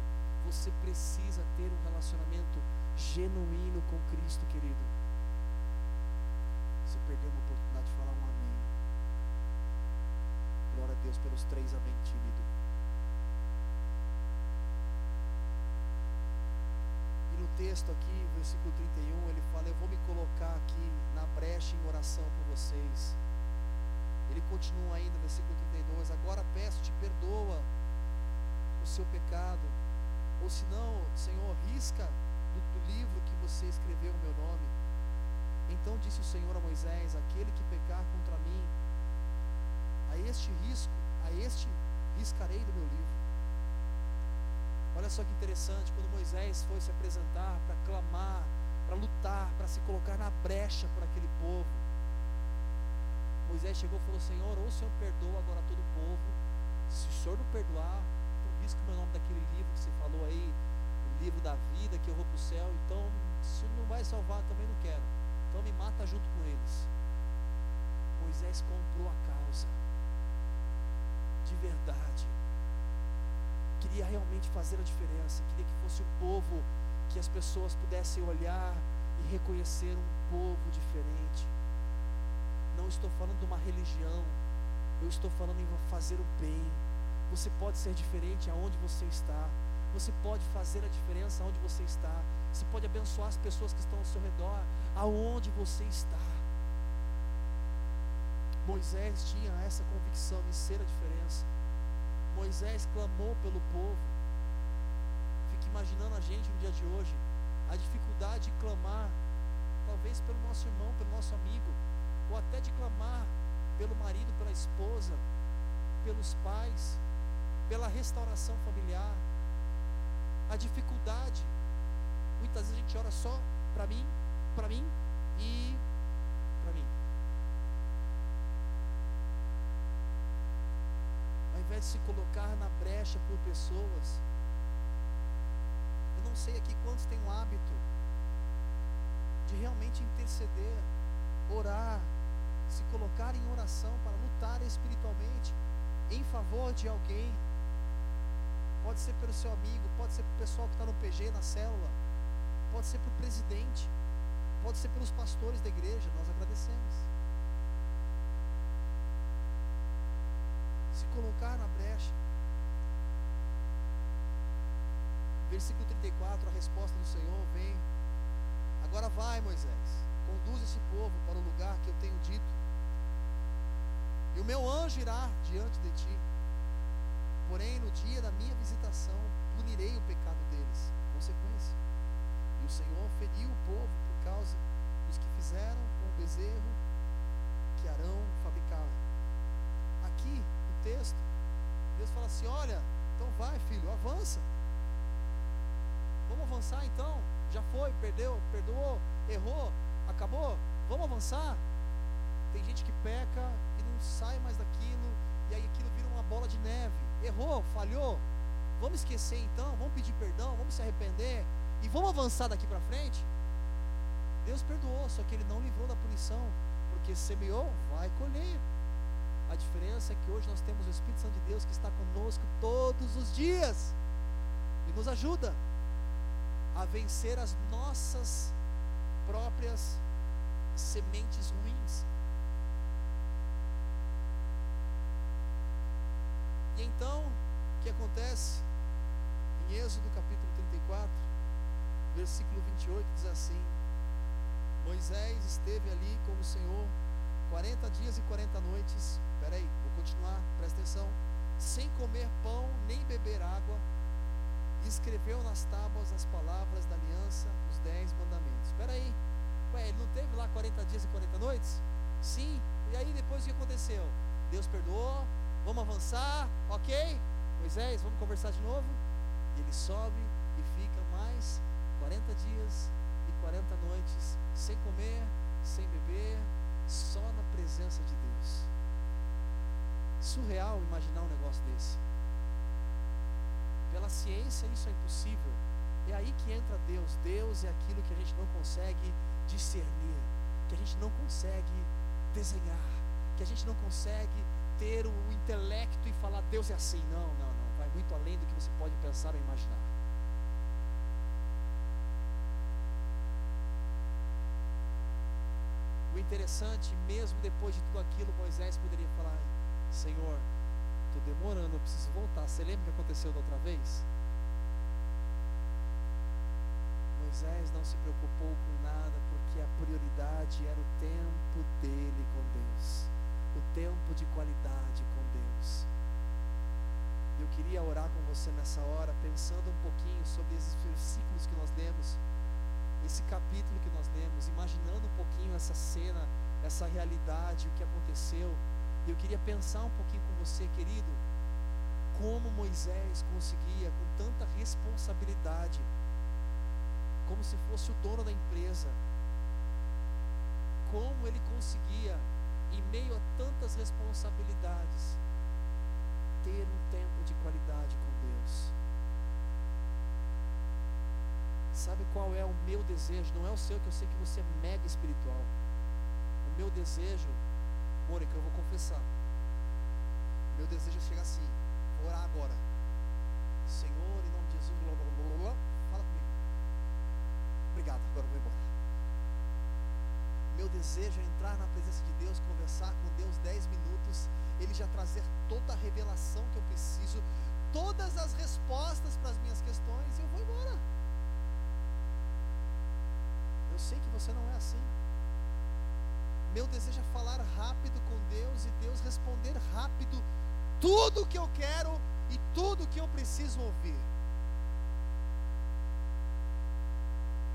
Você precisa ter um relacionamento genuíno com Cristo, querido. Você perdeu uma oportunidade de falar um amém. Glória a Deus pelos três amém tímido. E no texto aqui, versículo 31, ele fala: Eu vou me colocar aqui na brecha em oração por vocês. Ele continua ainda, versículo 32, agora peço-te, perdoa o seu pecado, ou se não, Senhor, risca do, do livro que você escreveu o meu nome. Então disse o Senhor a Moisés: Aquele que pecar contra mim, a este risco, a este riscarei do meu livro. Olha só que interessante, quando Moisés foi se apresentar para clamar, para lutar, para se colocar na brecha por aquele povo, Moisés chegou e falou: Senhor, ou o Senhor perdoa agora todo o povo, se o Senhor não perdoar, então risca o meu nome daquele livro que você falou aí, o livro da vida, que eu vou para o céu, então se não vai salvar, também não quero. Então me mata junto com eles. Moisés comprou a causa de verdade. Queria realmente fazer a diferença. Queria que fosse um povo que as pessoas pudessem olhar e reconhecer um povo diferente. Não estou falando de uma religião. Eu estou falando em fazer o bem. Você pode ser diferente aonde você está. Você pode fazer a diferença aonde você está. Você pode abençoar as pessoas que estão ao seu redor, aonde você está. Moisés tinha essa convicção de ser a diferença. Moisés clamou pelo povo. Fique imaginando a gente no dia de hoje, a dificuldade de clamar, talvez pelo nosso irmão, pelo nosso amigo, ou até de clamar pelo marido, pela esposa, pelos pais, pela restauração familiar. A dificuldade, muitas vezes a gente ora só para mim, para mim e para mim. invés de se colocar na brecha por pessoas. Eu não sei aqui quantos têm o hábito de realmente interceder, orar, se colocar em oração para lutar espiritualmente em favor de alguém. Pode ser pelo seu amigo, pode ser pelo pessoal que está no PG, na célula, pode ser pelo presidente, pode ser pelos pastores da igreja. Nós agradecemos. se colocar na brecha. Versículo 34, a resposta do Senhor vem. Agora vai, Moisés, conduz esse povo para o lugar que eu tenho dito. E o meu anjo irá diante de ti. Porém, no dia da minha visitação, punirei o pecado deles. Consequência. E o Senhor feriu o povo por causa dos que fizeram com o bezerro que Arão fabricava. Aqui, texto. Deus fala assim: Olha, então vai, filho, avança. Vamos avançar então. Já foi, perdeu, perdoou, errou, acabou. Vamos avançar. Tem gente que peca e não sai mais daquilo, e aí aquilo vira uma bola de neve. Errou, falhou. Vamos esquecer então, vamos pedir perdão, vamos se arrepender e vamos avançar daqui para frente. Deus perdoou, só que ele não livrou da punição, porque semeou, vai colher. A diferença é que hoje nós temos o Espírito Santo de Deus que está conosco todos os dias e nos ajuda a vencer as nossas próprias sementes ruins. Então, o que acontece? Em Êxodo capítulo 34, versículo 28, diz assim: Moisés esteve ali com o Senhor 40 dias e 40 noites Espera aí, vou continuar, presta atenção. Sem comer pão nem beber água, e escreveu nas tábuas as palavras da aliança, os dez mandamentos. Espera aí, ué, ele não teve lá 40 dias e 40 noites? Sim, e aí depois o que aconteceu? Deus perdoou, vamos avançar, ok? Moisés, vamos conversar de novo? E ele sobe e fica mais 40 dias e 40 noites, sem comer, sem beber, só na presença de Deus surreal imaginar um negócio desse. Pela ciência isso é impossível. É aí que entra Deus. Deus é aquilo que a gente não consegue discernir, que a gente não consegue desenhar, que a gente não consegue ter o intelecto e falar Deus é assim. Não, não, não. Vai muito além do que você pode pensar ou imaginar. O interessante, mesmo depois de tudo aquilo, Moisés poderia falar: Senhor, estou demorando, eu preciso voltar. Você lembra o que aconteceu da outra vez? Moisés não se preocupou com nada, porque a prioridade era o tempo dele com Deus, o tempo de qualidade com Deus. Eu queria orar com você nessa hora, pensando um pouquinho sobre esses versículos que nós lemos, esse capítulo que nós lemos, imaginando um pouquinho essa cena, essa realidade, o que aconteceu. Eu queria pensar um pouquinho com você, querido, como Moisés conseguia, com tanta responsabilidade, como se fosse o dono da empresa, como ele conseguia, em meio a tantas responsabilidades, ter um tempo de qualidade com Deus. Sabe qual é o meu desejo? Não é o seu, que eu sei que você é mega espiritual. O meu desejo, Mônica, eu vou confessar. Meu desejo é chegar assim, vou orar agora. Senhor, em nome de Jesus, blá, blá, blá, blá, fala comigo. Obrigado, agora eu vou embora. Meu desejo é entrar na presença de Deus, conversar com Deus 10 minutos, Ele já trazer toda a revelação que eu preciso, todas as respostas para as minhas questões, eu vou embora. Eu sei que você não é assim. Meu desejo é falar rápido com Deus e Deus responder rápido tudo o que eu quero e tudo o que eu preciso ouvir.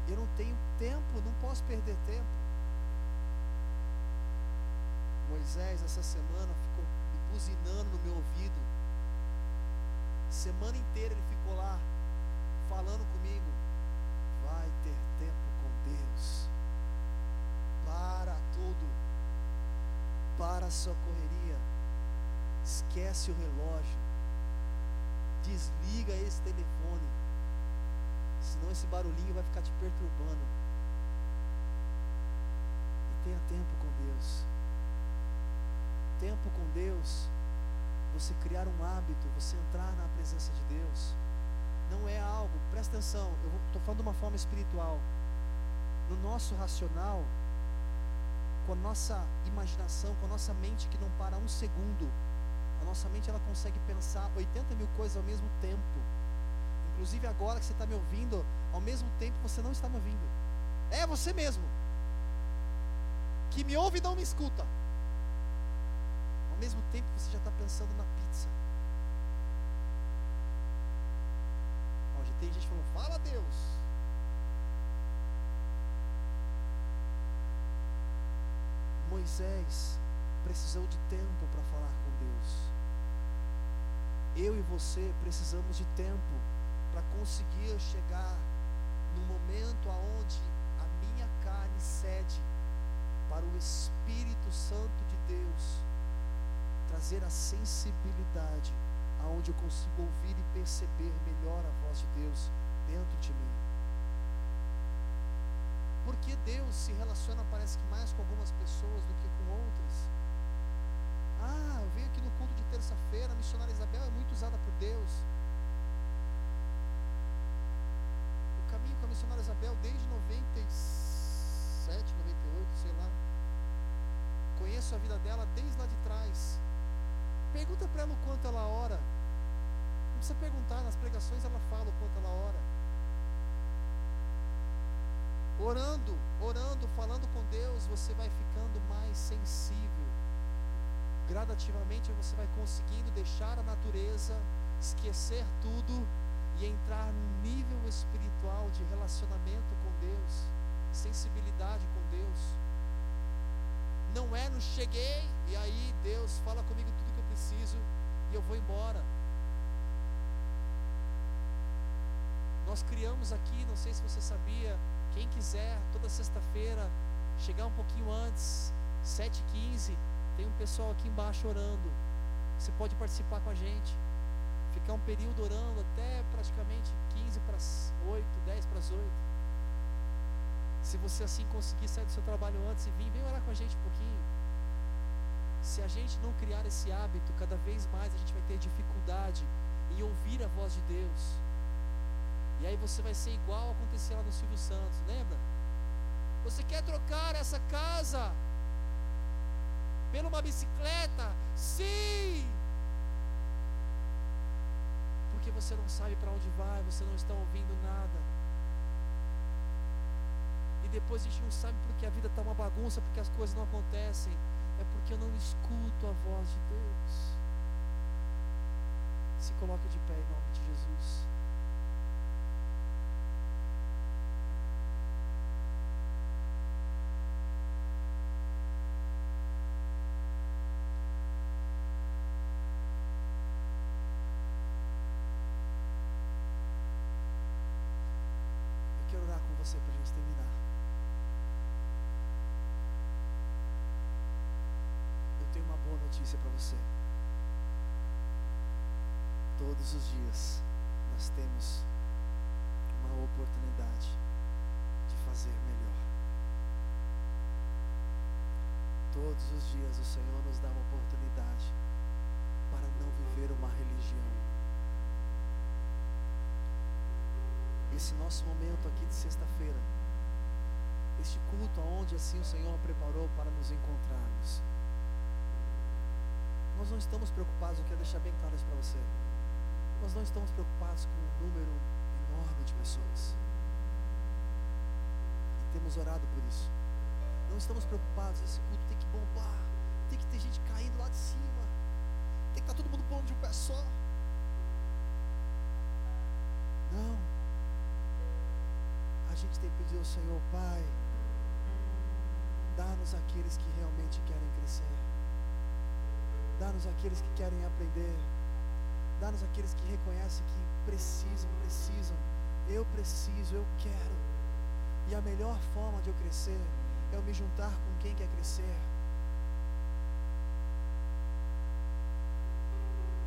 Eu não tenho tempo, não posso perder tempo. Moisés, essa semana, ficou buzinando no meu ouvido. Semana inteira ele ficou lá, falando comigo. Vai ter tempo com Deus. Para tudo. Para a sua correria. Esquece o relógio. Desliga esse telefone. Senão esse barulhinho vai ficar te perturbando. E tenha tempo com Deus. Tempo com Deus, você criar um hábito, você entrar na presença de Deus, não é algo, presta atenção, eu estou falando de uma forma espiritual. No nosso racional, com a nossa imaginação, com a nossa mente que não para um segundo, a nossa mente ela consegue pensar 80 mil coisas ao mesmo tempo. Inclusive agora que você está me ouvindo, ao mesmo tempo você não está me ouvindo. É você mesmo. Que me ouve e não me escuta. Ao mesmo tempo você já está pensando na pizza. Ó, já tem gente falando, fala Deus. Moisés precisou de tempo para falar com Deus. Eu e você precisamos de tempo para conseguir chegar no momento aonde a minha carne cede para o Espírito Santo de Deus trazer a sensibilidade aonde eu consigo ouvir e perceber melhor a voz de Deus dentro de mim. Porque Deus se relaciona, parece que mais com algumas pessoas do que com outras. Ah, eu venho aqui no culto de terça-feira, a missionária Isabel é muito usada por Deus. Eu caminho com a missionária Isabel desde 97, 98, sei lá. Conheço a vida dela desde lá de trás. Pergunta para ela o quanto ela ora. Não precisa perguntar, nas pregações ela fala o quanto ela ora. Orando, orando, falando com Deus, você vai ficando mais sensível. Gradativamente você vai conseguindo deixar a natureza, esquecer tudo e entrar num nível espiritual de relacionamento com Deus, sensibilidade com Deus. Não é no cheguei e aí Deus fala comigo tudo preciso e eu vou embora. Nós criamos aqui, não sei se você sabia, quem quiser, toda sexta-feira, chegar um pouquinho antes, 7h15, tem um pessoal aqui embaixo orando. Você pode participar com a gente. Ficar um período orando até praticamente 15 para as 8, 10 para as 8. Se você assim conseguir sair do seu trabalho antes e vir, vem orar com a gente um pouquinho. Se a gente não criar esse hábito, cada vez mais a gente vai ter dificuldade em ouvir a voz de Deus. E aí você vai ser igual aconteceu lá no Silvio Santos, lembra? Você quer trocar essa casa por uma bicicleta? Sim! Porque você não sabe para onde vai, você não está ouvindo nada. E depois a gente não sabe porque a vida está uma bagunça, porque as coisas não acontecem. É porque eu não escuto a voz de Deus. Se coloque de pé em nome de Jesus. Eu quero orar com você para a gente terminar. Eu tenho uma boa notícia para você. Todos os dias nós temos uma oportunidade de fazer melhor. Todos os dias o Senhor nos dá uma oportunidade para não viver uma religião. Esse nosso momento aqui de sexta-feira, este culto onde assim o Senhor preparou para nos encontrarmos. Nós não estamos preocupados, eu quero deixar bem claro isso para você. Nós não estamos preocupados com um número enorme de pessoas. E temos orado por isso. Não estamos preocupados, esse culto tem que bombar, tem que ter gente caindo lá de cima, tem que estar todo mundo pondo de um pé só. Não. A gente tem que pedir ao Senhor, Pai, dá-nos aqueles que realmente querem crescer. Dá-nos aqueles que querem aprender. Dá-nos aqueles que reconhecem que precisam, precisam. Eu preciso, eu quero. E a melhor forma de eu crescer é eu me juntar com quem quer crescer.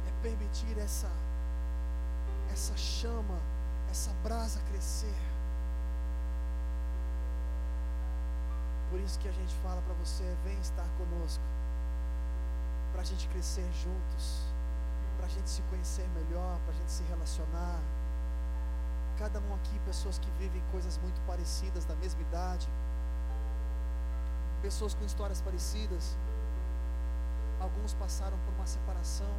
É permitir essa essa chama, essa brasa crescer. Por isso que a gente fala para você, vem estar conosco. Para a gente crescer juntos para a gente se conhecer melhor, para a gente se relacionar. Cada um aqui, pessoas que vivem coisas muito parecidas, da mesma idade, pessoas com histórias parecidas. Alguns passaram por uma separação,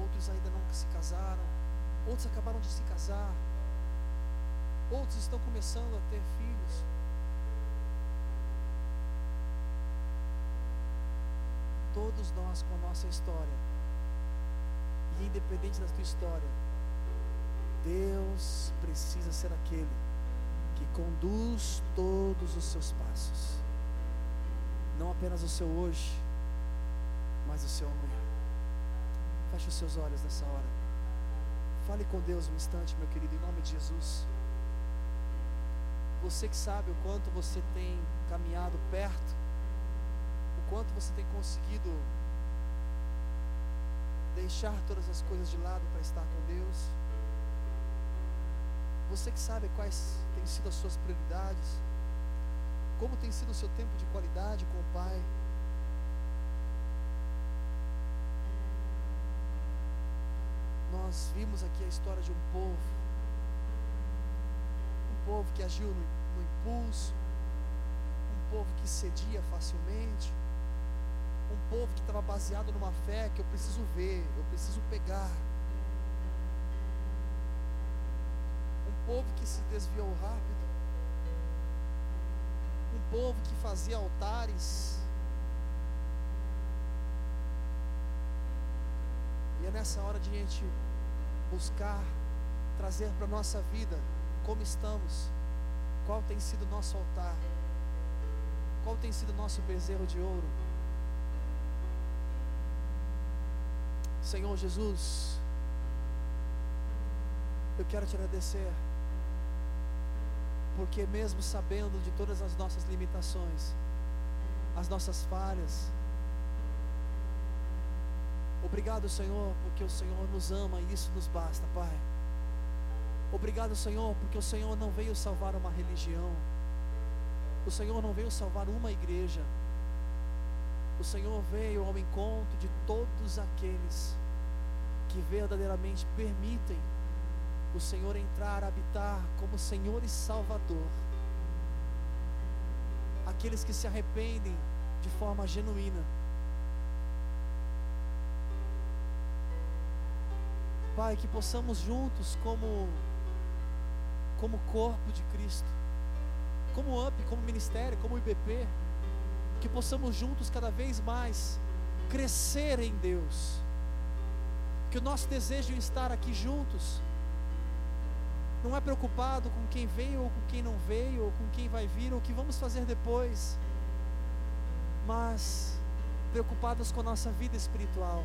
outros ainda não se casaram, outros acabaram de se casar, outros estão começando a ter filhos. Todos nós com a nossa história. E independente da tua história, Deus precisa ser aquele que conduz todos os seus passos. Não apenas o seu hoje, mas o seu amanhã. Feche os seus olhos nessa hora. Fale com Deus um instante, meu querido, em nome de Jesus. Você que sabe o quanto você tem caminhado perto quanto você tem conseguido deixar todas as coisas de lado para estar com Deus. Você que sabe quais têm sido as suas prioridades, como tem sido o seu tempo de qualidade com o Pai. Nós vimos aqui a história de um povo, um povo que agiu no, no impulso, um povo que cedia facilmente, um povo que estava baseado numa fé que eu preciso ver, eu preciso pegar. Um povo que se desviou rápido. Um povo que fazia altares. E é nessa hora de a gente buscar trazer para a nossa vida como estamos, qual tem sido nosso altar, qual tem sido nosso bezerro de ouro. Senhor Jesus, eu quero te agradecer, porque mesmo sabendo de todas as nossas limitações, as nossas falhas, obrigado, Senhor, porque o Senhor nos ama e isso nos basta, Pai. Obrigado, Senhor, porque o Senhor não veio salvar uma religião, o Senhor não veio salvar uma igreja, o Senhor veio ao encontro de todos aqueles que verdadeiramente permitem o Senhor entrar, habitar como Senhor e Salvador. Aqueles que se arrependem de forma genuína. Pai, que possamos juntos, como, como corpo de Cristo, como UP, como ministério, como IBP, que possamos juntos cada vez mais crescer em Deus. Que o nosso desejo de estar aqui juntos não é preocupado com quem veio ou com quem não veio, ou com quem vai vir, ou o que vamos fazer depois, mas preocupados com a nossa vida espiritual.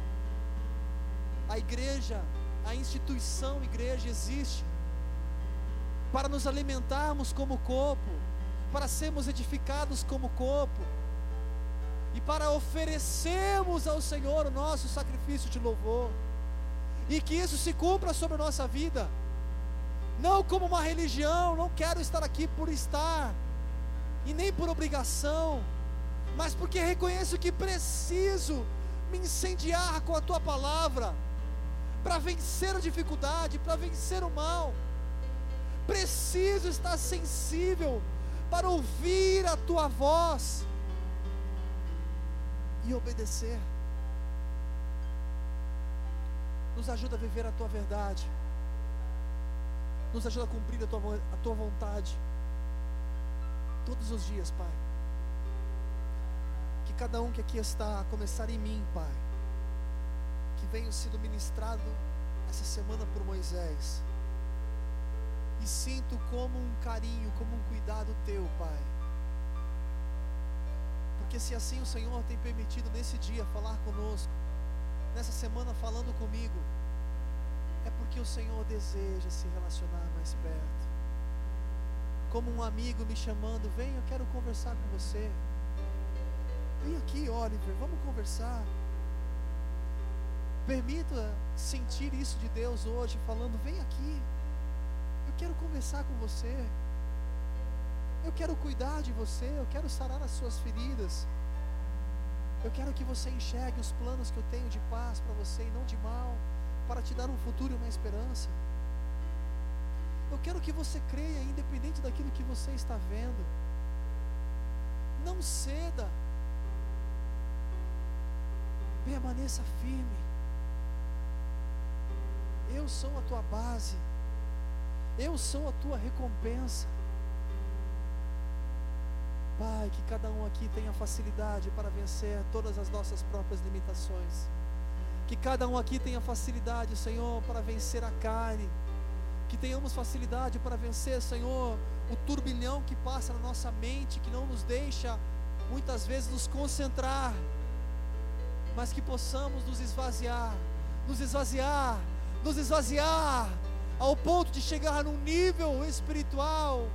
A igreja, a instituição igreja existe para nos alimentarmos como corpo, para sermos edificados como corpo e para oferecermos ao Senhor o nosso sacrifício de louvor, e que isso se cumpra sobre a nossa vida, não como uma religião, não quero estar aqui por estar, e nem por obrigação, mas porque reconheço que preciso me incendiar com a tua palavra, para vencer a dificuldade, para vencer o mal. Preciso estar sensível para ouvir a tua voz e obedecer. Nos ajuda a viver a tua verdade. Nos ajuda a cumprir a tua, a tua vontade. Todos os dias, Pai. Que cada um que aqui está a começar em mim, Pai. Que venha sido ministrado essa semana por Moisés. E sinto como um carinho, como um cuidado teu, Pai. Porque se assim o Senhor tem permitido nesse dia falar conosco, nessa semana falando comigo, é porque o Senhor deseja se relacionar mais perto. Como um amigo me chamando, vem, eu quero conversar com você. Vem aqui, Oliver, vamos conversar. Permita sentir isso de Deus hoje, falando: vem aqui, eu quero conversar com você. Eu quero cuidar de você, eu quero sarar as suas feridas. Eu quero que você enxergue os planos que eu tenho de paz para você e não de mal, para te dar um futuro e uma esperança. Eu quero que você creia, independente daquilo que você está vendo. Não ceda. Permaneça firme. Eu sou a tua base. Eu sou a tua recompensa. Pai, que cada um aqui tenha facilidade para vencer todas as nossas próprias limitações. Que cada um aqui tenha facilidade, Senhor, para vencer a carne. Que tenhamos facilidade para vencer, Senhor, o turbilhão que passa na nossa mente, que não nos deixa muitas vezes nos concentrar, mas que possamos nos esvaziar, nos esvaziar, nos esvaziar, ao ponto de chegar num nível espiritual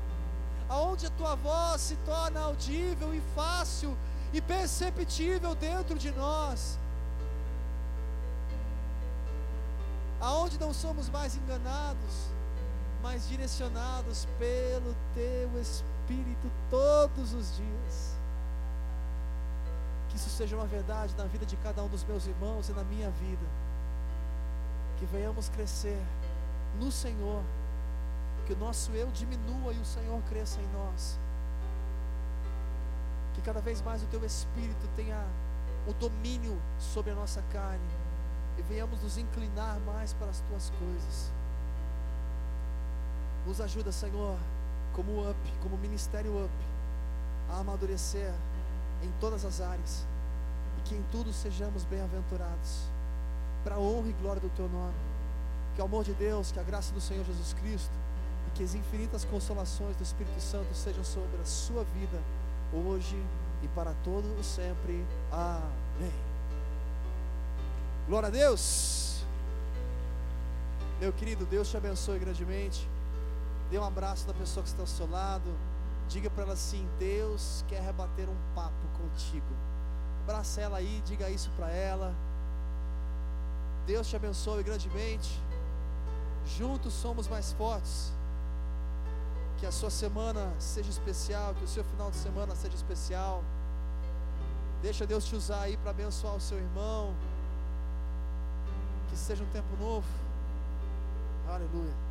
aonde a tua voz se torna audível e fácil e perceptível dentro de nós. Aonde não somos mais enganados, mas direcionados pelo teu Espírito todos os dias. Que isso seja uma verdade na vida de cada um dos meus irmãos e na minha vida. Que venhamos crescer no Senhor que o nosso eu diminua e o Senhor cresça em nós. Que cada vez mais o teu espírito tenha o domínio sobre a nossa carne e venhamos nos inclinar mais para as tuas coisas. Nos ajuda, Senhor, como up, como ministério up, a amadurecer em todas as áreas e que em tudo sejamos bem-aventurados, para a honra e glória do teu nome. Que o amor de Deus, que a graça do Senhor Jesus Cristo que as infinitas consolações do Espírito Santo sejam sobre a sua vida, hoje e para todo o sempre. Amém. Glória a Deus. Meu querido, Deus te abençoe grandemente. Dê um abraço na pessoa que está ao seu lado. Diga para ela assim: Deus quer rebater um papo contigo. Abraça ela aí, diga isso para ela. Deus te abençoe grandemente. Juntos somos mais fortes. Que a sua semana seja especial, que o seu final de semana seja especial. Deixa Deus te usar aí para abençoar o seu irmão. Que seja um tempo novo. Aleluia.